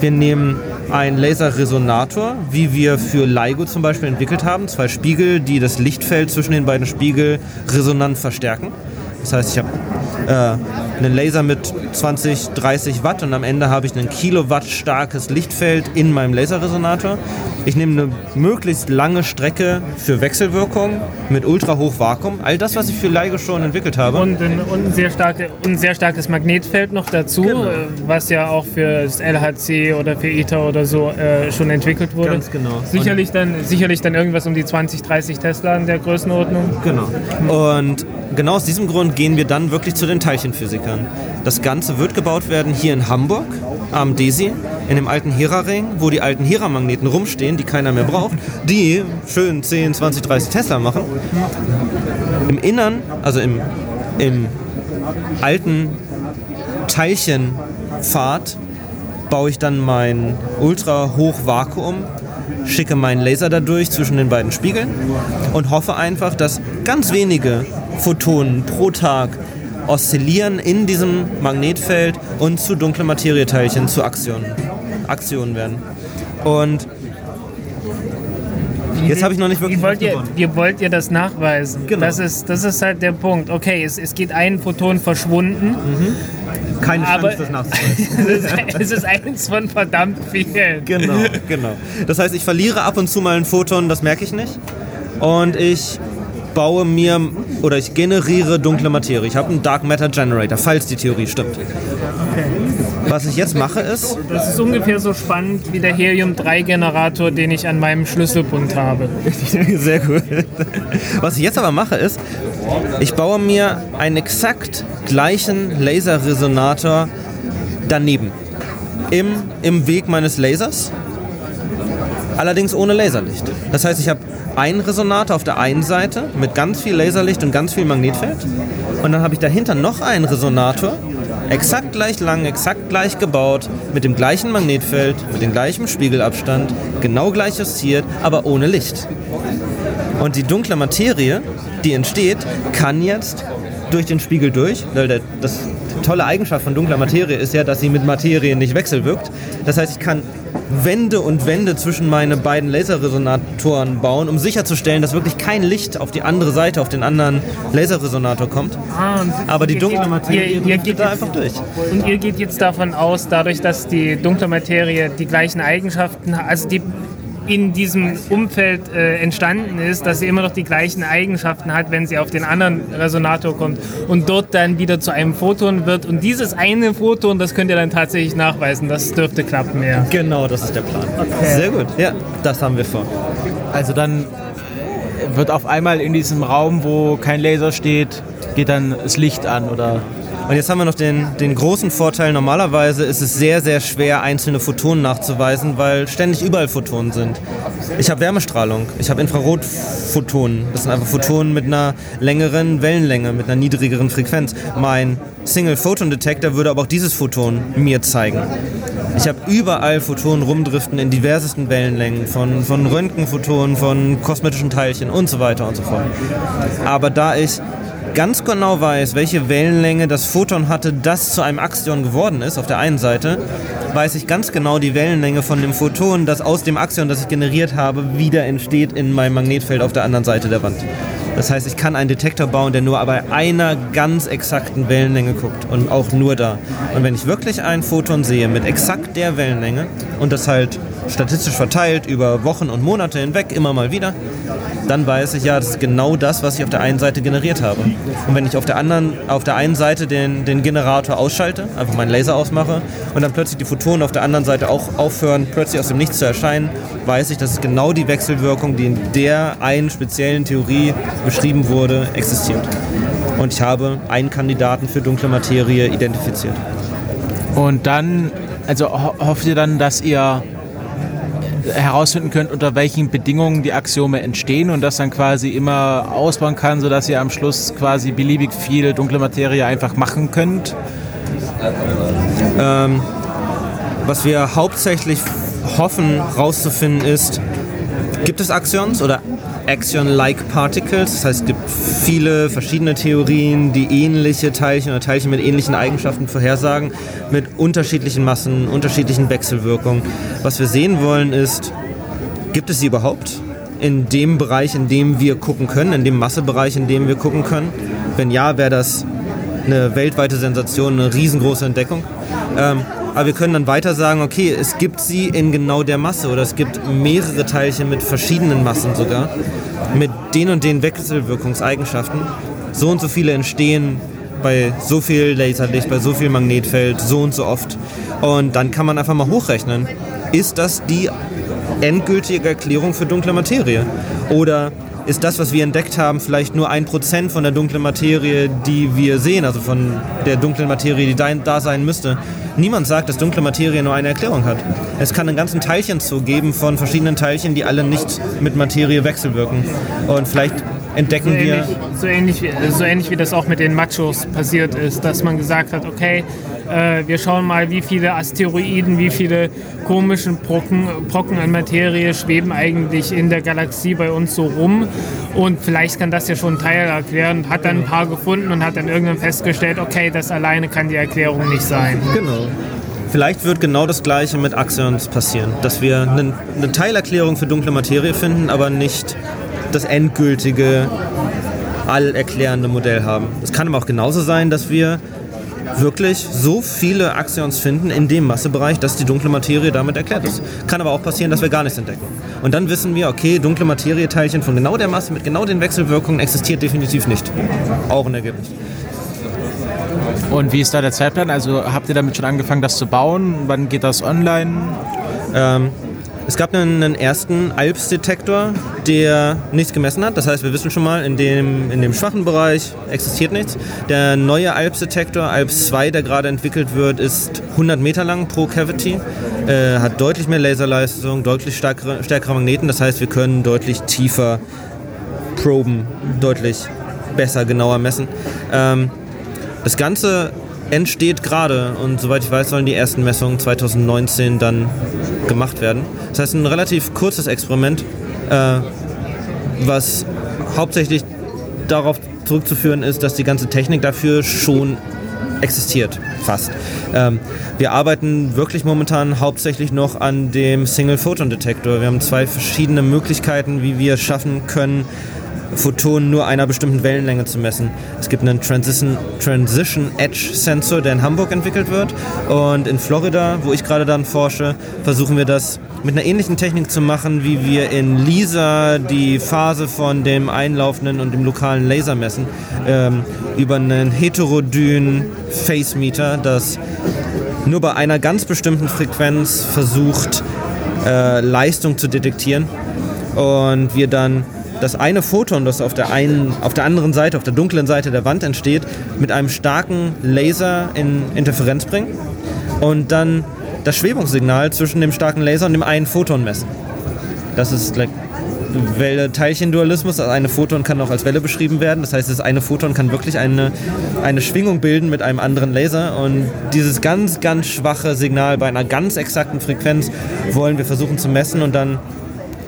Wir nehmen ein Laserresonator, wie wir für LIGO zum Beispiel entwickelt haben. Zwei Spiegel, die das Lichtfeld zwischen den beiden Spiegeln resonant verstärken. Das heißt, ich habe äh, einen Laser mit 20, 30 Watt und am Ende habe ich ein Kilowatt starkes Lichtfeld in meinem Laserresonator. Ich nehme eine möglichst lange Strecke für Wechselwirkung mit Ultrahochvakuum. All das, was ich für LIGO schon entwickelt habe. Und ein, und ein, sehr, starke, ein sehr starkes Magnetfeld noch dazu, genau. Äh, was ja auch für das LHC oder für ITER oder so äh, schon entwickelt wurde. Ganz genau. Sicherlich dann, sicherlich dann irgendwas um die 20, 30 Tesla in der Größenordnung. Genau. Und genau aus diesem Grund gehen wir dann wirklich zu den Teilchenphysikern. Das Ganze wird gebaut werden hier in Hamburg am DESI, in dem alten Hera-Ring, wo die alten Hera-Magneten rumstehen, die keiner mehr braucht, die schön 10, 20, 30 Tesla machen. Im Innern, also im, im alten Teilchenpfad, baue ich dann mein Ultra-Hoch-Vakuum schicke meinen Laser dadurch zwischen den beiden Spiegeln und hoffe einfach, dass ganz wenige Photonen pro Tag oszillieren in diesem Magnetfeld und zu dunklen Materieteilchen, zu Aktionen, Aktionen werden. Und Jetzt habe ich noch nicht wirklich wie wollt, ihr, wie wollt ihr das nachweisen? Genau. Das, ist, das ist halt der Punkt. Okay, es, es geht ein Photon verschwunden. Keine Aber- Chance, das nachzuweisen. es, ist, es ist eins von verdammt vielen. Genau, genau. Das heißt, ich verliere ab und zu mal ein Photon, das merke ich nicht. Und ich baue mir oder ich generiere dunkle Materie. Ich habe einen Dark Matter Generator, falls die Theorie stimmt. Was ich jetzt mache ist, Das ist ungefähr so spannend wie der Helium-3-Generator, den ich an meinem Schlüsselbund habe. sehr gut. Was ich jetzt aber mache ist, ich baue mir einen exakt gleichen Laserresonator daneben. Im, Im Weg meines Lasers. Allerdings ohne Laserlicht. Das heißt, ich habe einen Resonator auf der einen Seite mit ganz viel Laserlicht und ganz viel Magnetfeld. Und dann habe ich dahinter noch einen Resonator, exakt gleich lang, exakt gleich gebaut, mit dem gleichen Magnetfeld, mit dem gleichen Spiegelabstand, genau gleich justiert, aber ohne Licht. Und die dunkle Materie, die entsteht, kann jetzt durch den Spiegel durch, weil das tolle Eigenschaft von dunkler Materie ist ja, dass sie mit Materie nicht wechselwirkt. Das heißt, ich kann Wände und Wände zwischen meine beiden Laserresonatoren bauen, um sicherzustellen, dass wirklich kein Licht auf die andere Seite, auf den anderen Laserresonator kommt. Ah, Aber die dunkle Materie ihr, ihr geht da jetzt, einfach durch. Und ihr geht jetzt davon aus, dadurch, dass die dunkle Materie die gleichen Eigenschaften, hat, also die in diesem Umfeld äh, entstanden ist, dass sie immer noch die gleichen Eigenschaften hat, wenn sie auf den anderen Resonator kommt und dort dann wieder zu einem Photon wird. Und dieses eine Photon, das könnt ihr dann tatsächlich nachweisen. Das dürfte klappen, ja. Genau, das ist der Plan. Sehr gut. Ja, das haben wir vor. Also dann wird auf einmal in diesem Raum, wo kein Laser steht, geht dann das Licht an oder Und jetzt haben wir noch den, den großen Vorteil, normalerweise ist es sehr, sehr schwer, einzelne Photonen nachzuweisen, weil ständig überall Photonen sind. Ich habe Wärmestrahlung, ich habe Infrarotphotonen. Das sind einfach Photonen mit einer längeren Wellenlänge, mit einer niedrigeren Frequenz. Mein Single Photon Detector würde aber auch dieses Photon mir zeigen. Ich habe überall Photonen rumdriften in diversesten Wellenlängen, von, von Röntgenphotonen, von kosmetischen Teilchen und so weiter und so fort. Aber da ich ganz genau weiß, welche Wellenlänge das Photon hatte, das zu einem Axion geworden ist, auf der einen Seite, weiß ich ganz genau die Wellenlänge von dem Photon, das aus dem Axion, das ich generiert habe, wieder entsteht in meinem Magnetfeld auf der anderen Seite der Wand. Das heißt, ich kann einen Detektor bauen, der nur bei einer ganz exakten Wellenlänge guckt und auch nur da. Und wenn ich wirklich ein Photon sehe mit exakt der Wellenlänge und das halt statistisch verteilt über Wochen und Monate hinweg immer mal wieder, dann weiß ich ja, das ist genau das, was ich auf der einen Seite generiert habe. Und wenn ich auf der anderen, auf der einen Seite den, den Generator ausschalte, einfach meinen Laser ausmache und dann plötzlich die Photonen auf der anderen Seite auch aufhören, plötzlich aus dem Nichts zu erscheinen, weiß ich, dass genau die Wechselwirkung, die in der einen speziellen Theorie beschrieben wurde, existiert. Und ich habe einen Kandidaten für dunkle Materie identifiziert. Und dann, also ho hofft ihr dann, dass ihr herausfinden könnt, unter welchen Bedingungen die Axiome entstehen und das dann quasi immer ausbauen kann, sodass ihr am Schluss quasi beliebig viel dunkle Materie einfach machen könnt? Ähm, was wir hauptsächlich hoffen rauszufinden ist, gibt es Axions oder Axion-like Particles? Das heißt, es gibt viele verschiedene Theorien, die ähnliche Teilchen oder Teilchen mit ähnlichen Eigenschaften vorhersagen, mit unterschiedlichen Massen, unterschiedlichen Wechselwirkungen. Was wir sehen wollen ist, gibt es sie überhaupt? In dem Bereich, in dem wir gucken können, in dem Massebereich, in dem wir gucken können? Wenn ja, wäre das eine weltweite Sensation, eine riesengroße Entdeckung. Ähm, aber wir können dann weiter sagen, okay, es gibt sie in genau der Masse oder es gibt mehrere Teilchen mit verschiedenen Massen sogar, mit den und den Wechselwirkungseigenschaften. So und so viele entstehen bei so viel Laserlicht, bei so viel Magnetfeld, so und so oft. Und dann kann man einfach mal hochrechnen, ist das die endgültige Erklärung für dunkle Materie? Oder ist das, was wir entdeckt haben, vielleicht nur ein Prozent von der dunklen Materie, die wir sehen, also von der dunklen Materie, die da- sein müsste? Niemand sagt, dass dunkle Materie nur eine Erklärung hat. Es kann einen ganzen Teilchenzug geben von verschiedenen Teilchen, die alle nicht mit Materie wechselwirken. Und vielleicht entdecken so wir. Ähnlich, so, ähnlich, wie- so ähnlich wie das auch mit den Machos passiert ist, dass man gesagt hat, okay, äh, wir schauen mal, wie viele Asteroiden, wie viele komischen Brocken, Brocken an Materie schweben eigentlich in der Galaxie bei uns so rum und vielleicht kann das ja schon einen Teil erklären. Hat dann ein paar gefunden und hat dann irgendwann festgestellt, okay, das alleine kann die Erklärung nicht sein. Genau. Vielleicht wird genau das gleiche mit Axions passieren, dass wir eine, eine Teilerklärung für dunkle Materie finden, aber nicht das endgültige, allerklärende Modell haben. Es kann aber auch genauso sein, dass wir wirklich so viele Axions finden in dem Massebereich, dass die dunkle Materie damit erklärt ist. Kann aber auch passieren, dass wir gar nichts entdecken. Und dann wissen wir, okay, dunkle Materieteilchen von genau der Masse mit genau den Wechselwirkungen existiert definitiv nicht. Auch ein Ergebnis. Und wie ist da der Zeitplan? Also habt ihr damit schon angefangen, das zu bauen? Wann geht das online? Ähm, es gab einen, einen ersten Alps-Detektor, der nichts gemessen hat. Das heißt, wir wissen schon mal, in dem, in dem schwachen Bereich existiert nichts. Der neue Alps-Detektor, Alps 2, der gerade entwickelt wird, ist 100 Meter lang pro Cavity, äh, hat deutlich mehr Laserleistung, deutlich stärkere, stärkere Magneten. Das heißt, wir können deutlich tiefer proben, deutlich besser, genauer messen. Ähm, das Ganze entsteht gerade und soweit ich weiß, sollen die ersten Messungen 2019 dann gemacht werden. Das heißt, ein relativ kurzes Experiment, äh, was hauptsächlich darauf zurückzuführen ist, dass die ganze Technik dafür schon existiert, fast. Ähm, wir arbeiten wirklich momentan hauptsächlich noch an dem Single-Photon-Detektor. Wir haben zwei verschiedene Möglichkeiten, wie wir es schaffen können, Photonen nur einer bestimmten Wellenlänge zu messen. Es gibt einen Transition, Transition Edge Sensor, der in Hamburg entwickelt wird. Und in Florida, wo ich gerade dann forsche, versuchen wir das mit einer ähnlichen Technik zu machen, wie wir in LISA die Phase von dem einlaufenden und dem lokalen Laser messen. Ähm, über einen heterodynen Phase Meter, das nur bei einer ganz bestimmten Frequenz versucht, äh, Leistung zu detektieren. Und wir dann das eine Photon, das auf der, einen, auf der anderen Seite, auf der dunklen Seite der Wand entsteht, mit einem starken Laser in Interferenz bringen und dann das Schwebungssignal zwischen dem starken Laser und dem einen Photon messen. Das ist like, Welle-Teilchen-Dualismus. Also eine Photon kann auch als Welle beschrieben werden. Das heißt, das eine Photon kann wirklich eine, eine Schwingung bilden mit einem anderen Laser. Und dieses ganz, ganz schwache Signal bei einer ganz exakten Frequenz wollen wir versuchen zu messen und dann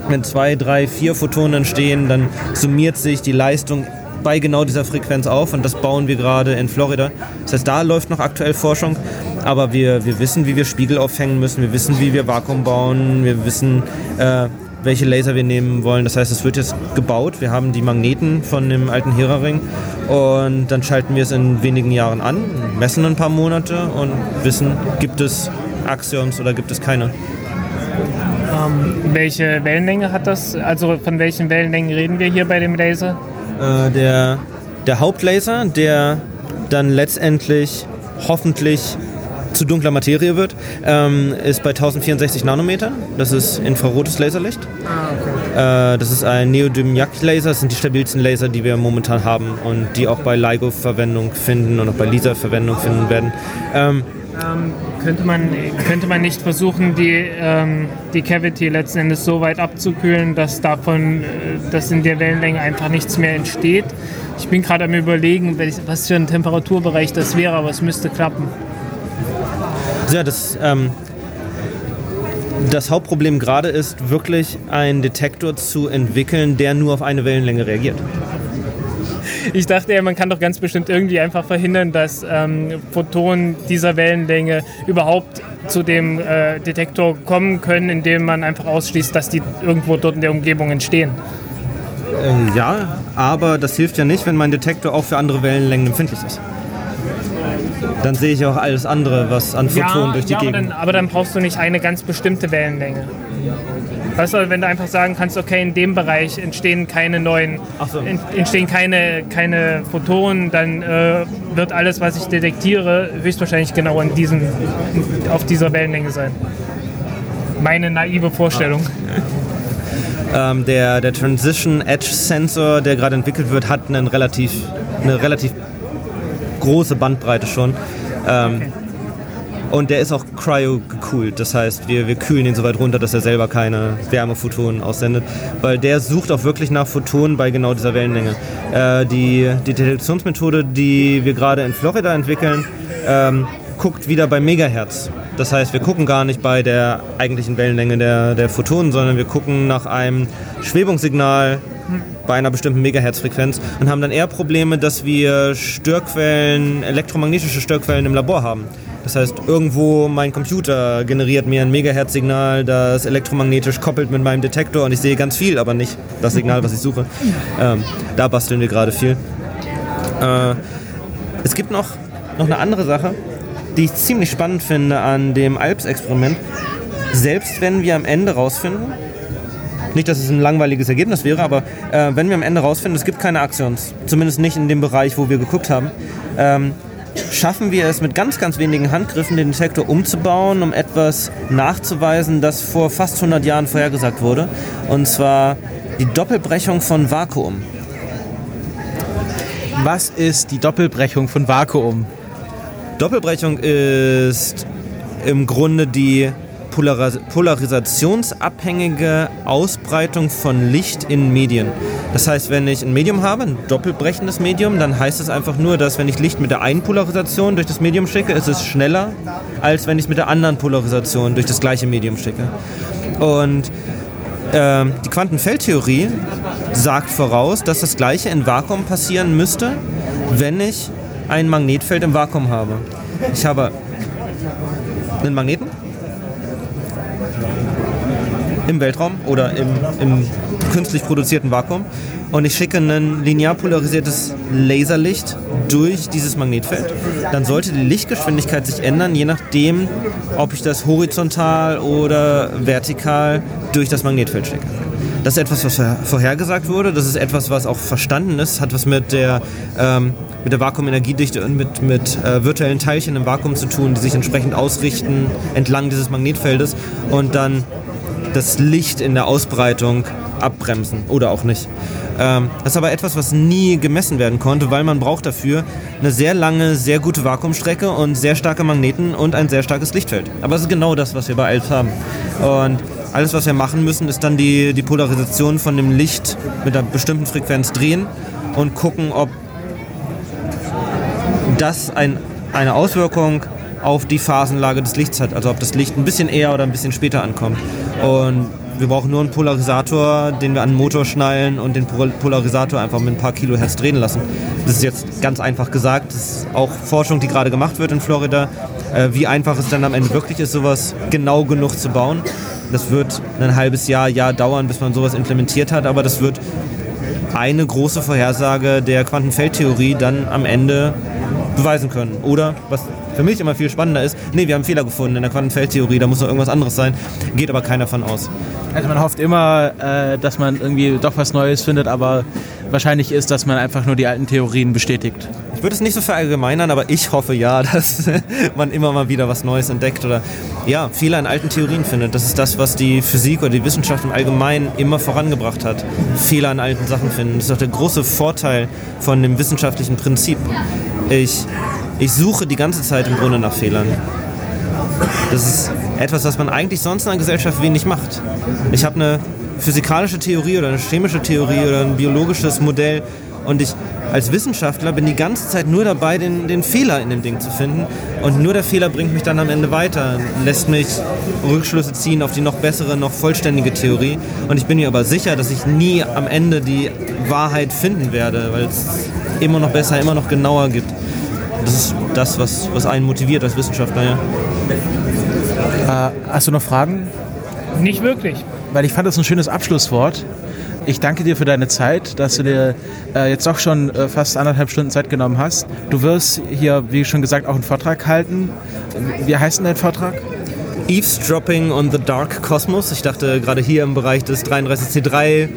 wenn zwei, drei, vier Photonen entstehen, dann summiert sich die Leistung bei genau dieser Frequenz auf und das bauen wir gerade in Florida. Das heißt, da läuft noch aktuell Forschung, aber wir, wir wissen, wie wir Spiegel aufhängen müssen, wir wissen, wie wir Vakuum bauen, wir wissen, äh, welche Laser wir nehmen wollen. Das heißt, es wird jetzt gebaut. Wir haben die Magneten von dem alten Hera-Ring und dann schalten wir es in wenigen Jahren an, messen ein paar Monate und wissen, gibt es Axions oder gibt es keine. Welche Wellenlänge hat das? Also von welchen Wellenlängen reden wir hier bei dem Laser? Äh, der, der Hauptlaser, der dann letztendlich hoffentlich zu dunkler Materie wird, ähm, ist bei 1064 Nanometern. Das ist infrarotes Laserlicht. Äh, das ist ein Neodym-Yak-Laser. Das sind die stabilsten Laser, die wir momentan haben und die auch bei LIGO Verwendung finden und auch bei LISA Verwendung finden werden. Ähm, Ähm, könnte, man, könnte man nicht versuchen, die, ähm, die Cavity letzten Endes so weit abzukühlen, dass davon, äh, dass in der Wellenlänge einfach nichts mehr entsteht? Ich bin gerade am überlegen, was für ein Temperaturbereich das wäre, aber es müsste klappen. Ja, das, ähm, das Hauptproblem gerade ist wirklich, einen Detektor zu entwickeln, der nur auf eine Wellenlänge reagiert. Ich dachte ja, man kann doch ganz bestimmt irgendwie einfach verhindern, dass ähm, Photonen dieser Wellenlänge überhaupt zu dem äh, Detektor kommen können, indem man einfach ausschließt, dass die irgendwo dort in der Umgebung entstehen. Äh, ja, aber das hilft ja nicht, wenn mein Detektor auch für andere Wellenlängen empfindlich ist. Dann sehe ich auch alles andere, was an Photonen durch die ja aber, Gegend. dann, aber dann brauchst du nicht eine ganz bestimmte Wellenlänge. Weißt du, wenn du einfach sagen kannst, okay, in dem Bereich entstehen keine neuen, so. ent- entstehen keine, keine Photonen, dann äh, wird alles, was ich detektiere, höchstwahrscheinlich genau in diesem, auf dieser Wellenlänge sein. Meine naive Vorstellung. Ähm, der, der Transition Edge Sensor, der gerade entwickelt wird, hat einen relativ, eine relativ große Bandbreite schon. Ähm, Und der ist auch cryo gekühlt. Das heißt, wir, wir kühlen ihn so weit runter, dass er selber keine Wärmephotonen aussendet. Weil der sucht auch wirklich nach Photonen bei genau dieser Wellenlänge. Äh, die, die Detektionsmethode, die wir gerade in Florida entwickeln, ähm, guckt wieder bei Megahertz. Das heißt, wir gucken gar nicht bei der eigentlichen Wellenlänge der, der Photonen, sondern wir gucken nach einem Schwebungssignal bei einer bestimmten Megahertz-Frequenz und haben dann eher Probleme, dass wir Störquellen, elektromagnetische Störquellen im Labor haben. Das heißt, irgendwo mein Computer generiert mir ein Megahertz-Signal, das elektromagnetisch koppelt mit meinem Detektor und ich sehe ganz viel, aber nicht das Signal, was ich suche. Ähm, da basteln wir gerade viel. Äh, es gibt noch, noch eine andere Sache, die ich ziemlich spannend finde an dem Alps-Experiment. Selbst wenn wir am Ende rausfinden, nicht, dass es ein langweiliges Ergebnis wäre, aber äh, wenn wir am Ende rausfinden, es gibt keine Actions, zumindest nicht in dem Bereich, wo wir geguckt haben, ähm, schaffen wir es mit ganz, ganz wenigen Handgriffen, den Detektor umzubauen, um etwas nachzuweisen, das vor fast 100 Jahren vorhergesagt wurde. Und zwar die Doppelbrechung von Vakuum. Was ist die Doppelbrechung von Vakuum? Doppelbrechung ist im Grunde die Polaris polarisationsabhängige Ausbreitung von Licht in Medien. Das heißt, wenn ich ein Medium habe, ein doppelbrechendes Medium, dann heißt es einfach nur, dass wenn ich Licht mit der einen Polarisation durch das Medium schicke, ist es schneller, als wenn ich es mit der anderen Polarisation durch das gleiche Medium schicke. Und äh, die Quantenfeldtheorie sagt voraus, dass das gleiche in Vakuum passieren müsste, wenn ich ein Magnetfeld im Vakuum habe. Ich habe einen Magneten im Weltraum oder im, im künstlich produzierten Vakuum und ich schicke ein linear polarisiertes Laserlicht durch dieses Magnetfeld, dann sollte die Lichtgeschwindigkeit sich ändern, je nachdem, ob ich das horizontal oder vertikal durch das Magnetfeld schicke. Das ist etwas, was vorhergesagt wurde. Das ist etwas, was auch verstanden ist. Hat was mit der, ähm, mit der Vakuumenergiedichte und mit, mit äh, virtuellen Teilchen im Vakuum zu tun, die sich entsprechend ausrichten entlang dieses Magnetfeldes und dann das Licht in der Ausbreitung abbremsen oder auch nicht. Ähm, das ist aber etwas, was nie gemessen werden konnte, weil man braucht dafür eine sehr lange, sehr gute Vakuumstrecke und sehr starke Magneten und ein sehr starkes Lichtfeld. Aber es ist genau das, was wir bei ALPS haben. Und alles, was wir machen müssen, ist dann die, die Polarisation von dem Licht mit einer bestimmten Frequenz drehen und gucken, ob das ein, eine Auswirkung auf die Phasenlage des Lichts hat. Also ob das Licht ein bisschen eher oder ein bisschen später ankommt. Und wir brauchen nur einen Polarisator, den wir an den Motor schnallen und den Polarisator einfach mit ein paar Kilohertz drehen lassen. Das ist jetzt ganz einfach gesagt. Das ist auch Forschung, die gerade gemacht wird in Florida. Äh, wie einfach es dann am Ende wirklich ist, sowas genau genug zu bauen. Das wird ein halbes Jahr, Jahr dauern, bis man sowas implementiert hat, aber das wird eine große Vorhersage der Quantenfeldtheorie dann am Ende beweisen können. Oder, was für mich immer viel spannender ist, nee, wir haben Fehler gefunden in der Quantenfeldtheorie, da muss noch irgendwas anderes sein, geht aber keiner von aus. Also man hofft immer, äh, dass man irgendwie doch was Neues findet, aber wahrscheinlich ist, dass man einfach nur die alten Theorien bestätigt. Ich würde es nicht so verallgemeinern, aber ich hoffe ja, dass man immer mal wieder was Neues entdeckt oder ja, Fehler in alten Theorien findet. Das ist das, was die Physik oder die Wissenschaft im Allgemeinen immer vorangebracht hat. Fehler in alten Sachen finden. Das ist auch der große Vorteil von dem wissenschaftlichen Prinzip. Ich, ich suche die ganze Zeit im Grunde nach Fehlern. Das ist etwas, was man eigentlich sonst in einer Gesellschaft wenig macht. Ich habe eine physikalische Theorie oder eine chemische Theorie oder ein biologisches Modell und ich als Wissenschaftler bin die ganze Zeit nur dabei, den, den Fehler in dem Ding zu finden. Und nur der Fehler bringt mich dann am Ende weiter, lässt mich Rückschlüsse ziehen auf die noch bessere, noch vollständige Theorie. Und ich bin mir aber sicher, dass ich nie am Ende die Wahrheit finden werde, weil es immer noch besser, immer noch genauer gibt. Das ist das, was, was einen motiviert als Wissenschaftler. Ja. Äh, hast du noch Fragen? Nicht wirklich. Weil ich fand das ein schönes Abschlusswort. Ich danke dir für deine Zeit, dass du dir äh, jetzt doch schon äh, fast anderthalb Stunden Zeit genommen hast. Du wirst hier, wie schon gesagt, auch einen Vortrag halten. Wie heißt denn dein Vortrag? Eavesdropping on the Dark Cosmos. Ich dachte gerade hier im Bereich des 33C3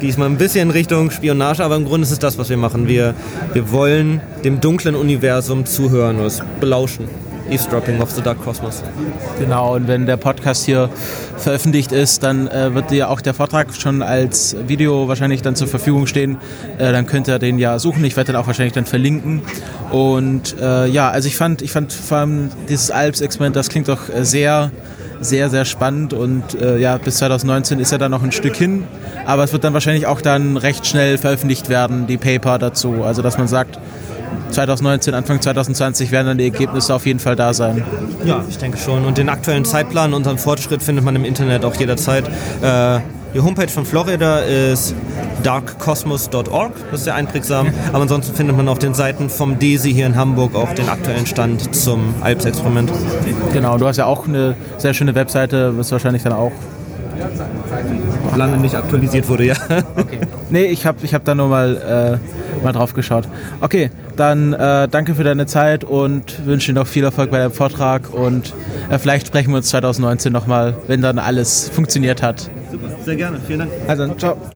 gehe ich mal ein bisschen Richtung Spionage, aber im Grunde ist es das, was wir machen. Wir, wir wollen dem dunklen Universum zuhören es belauschen. Eavesdropping of the Dark Cosmos. Genau, und wenn der Podcast hier veröffentlicht ist, dann äh, wird dir auch der Vortrag schon als Video wahrscheinlich dann zur Verfügung stehen. Äh, dann könnt ihr den ja suchen. Ich werde den auch wahrscheinlich dann verlinken. Und äh, ja, also ich fand, ich fand vor allem dieses Alps-Experiment, das klingt doch äh, sehr sehr, sehr spannend und äh, ja, bis 2019 ist ja dann noch ein Stück hin, aber es wird dann wahrscheinlich auch dann recht schnell veröffentlicht werden, die Paper dazu, also dass man sagt, 2019, Anfang 2020 werden dann die Ergebnisse auf jeden Fall da sein. Ja, ich denke schon. Und den aktuellen Zeitplan, unseren Fortschritt findet man im Internet auch jederzeit. Äh, die Homepage von Florida ist darkcosmos.org, das ist sehr einprägsam. Aber ansonsten findet man auf den Seiten vom DESI hier in Hamburg auch den aktuellen Stand zum Alps-Experiment. Genau, du hast ja auch eine sehr schöne Webseite, was wahrscheinlich dann auch lange nicht aktualisiert wurde, ja. Okay. Nee, ich habe ich hab da nur mal, äh, mal drauf geschaut. Okay, dann äh, danke für deine Zeit und wünsche dir noch viel Erfolg bei deinem Vortrag und äh, vielleicht sprechen wir uns 2019 nochmal, wenn dann alles funktioniert hat. Super, sehr gerne. Vielen Dank. Also, ciao.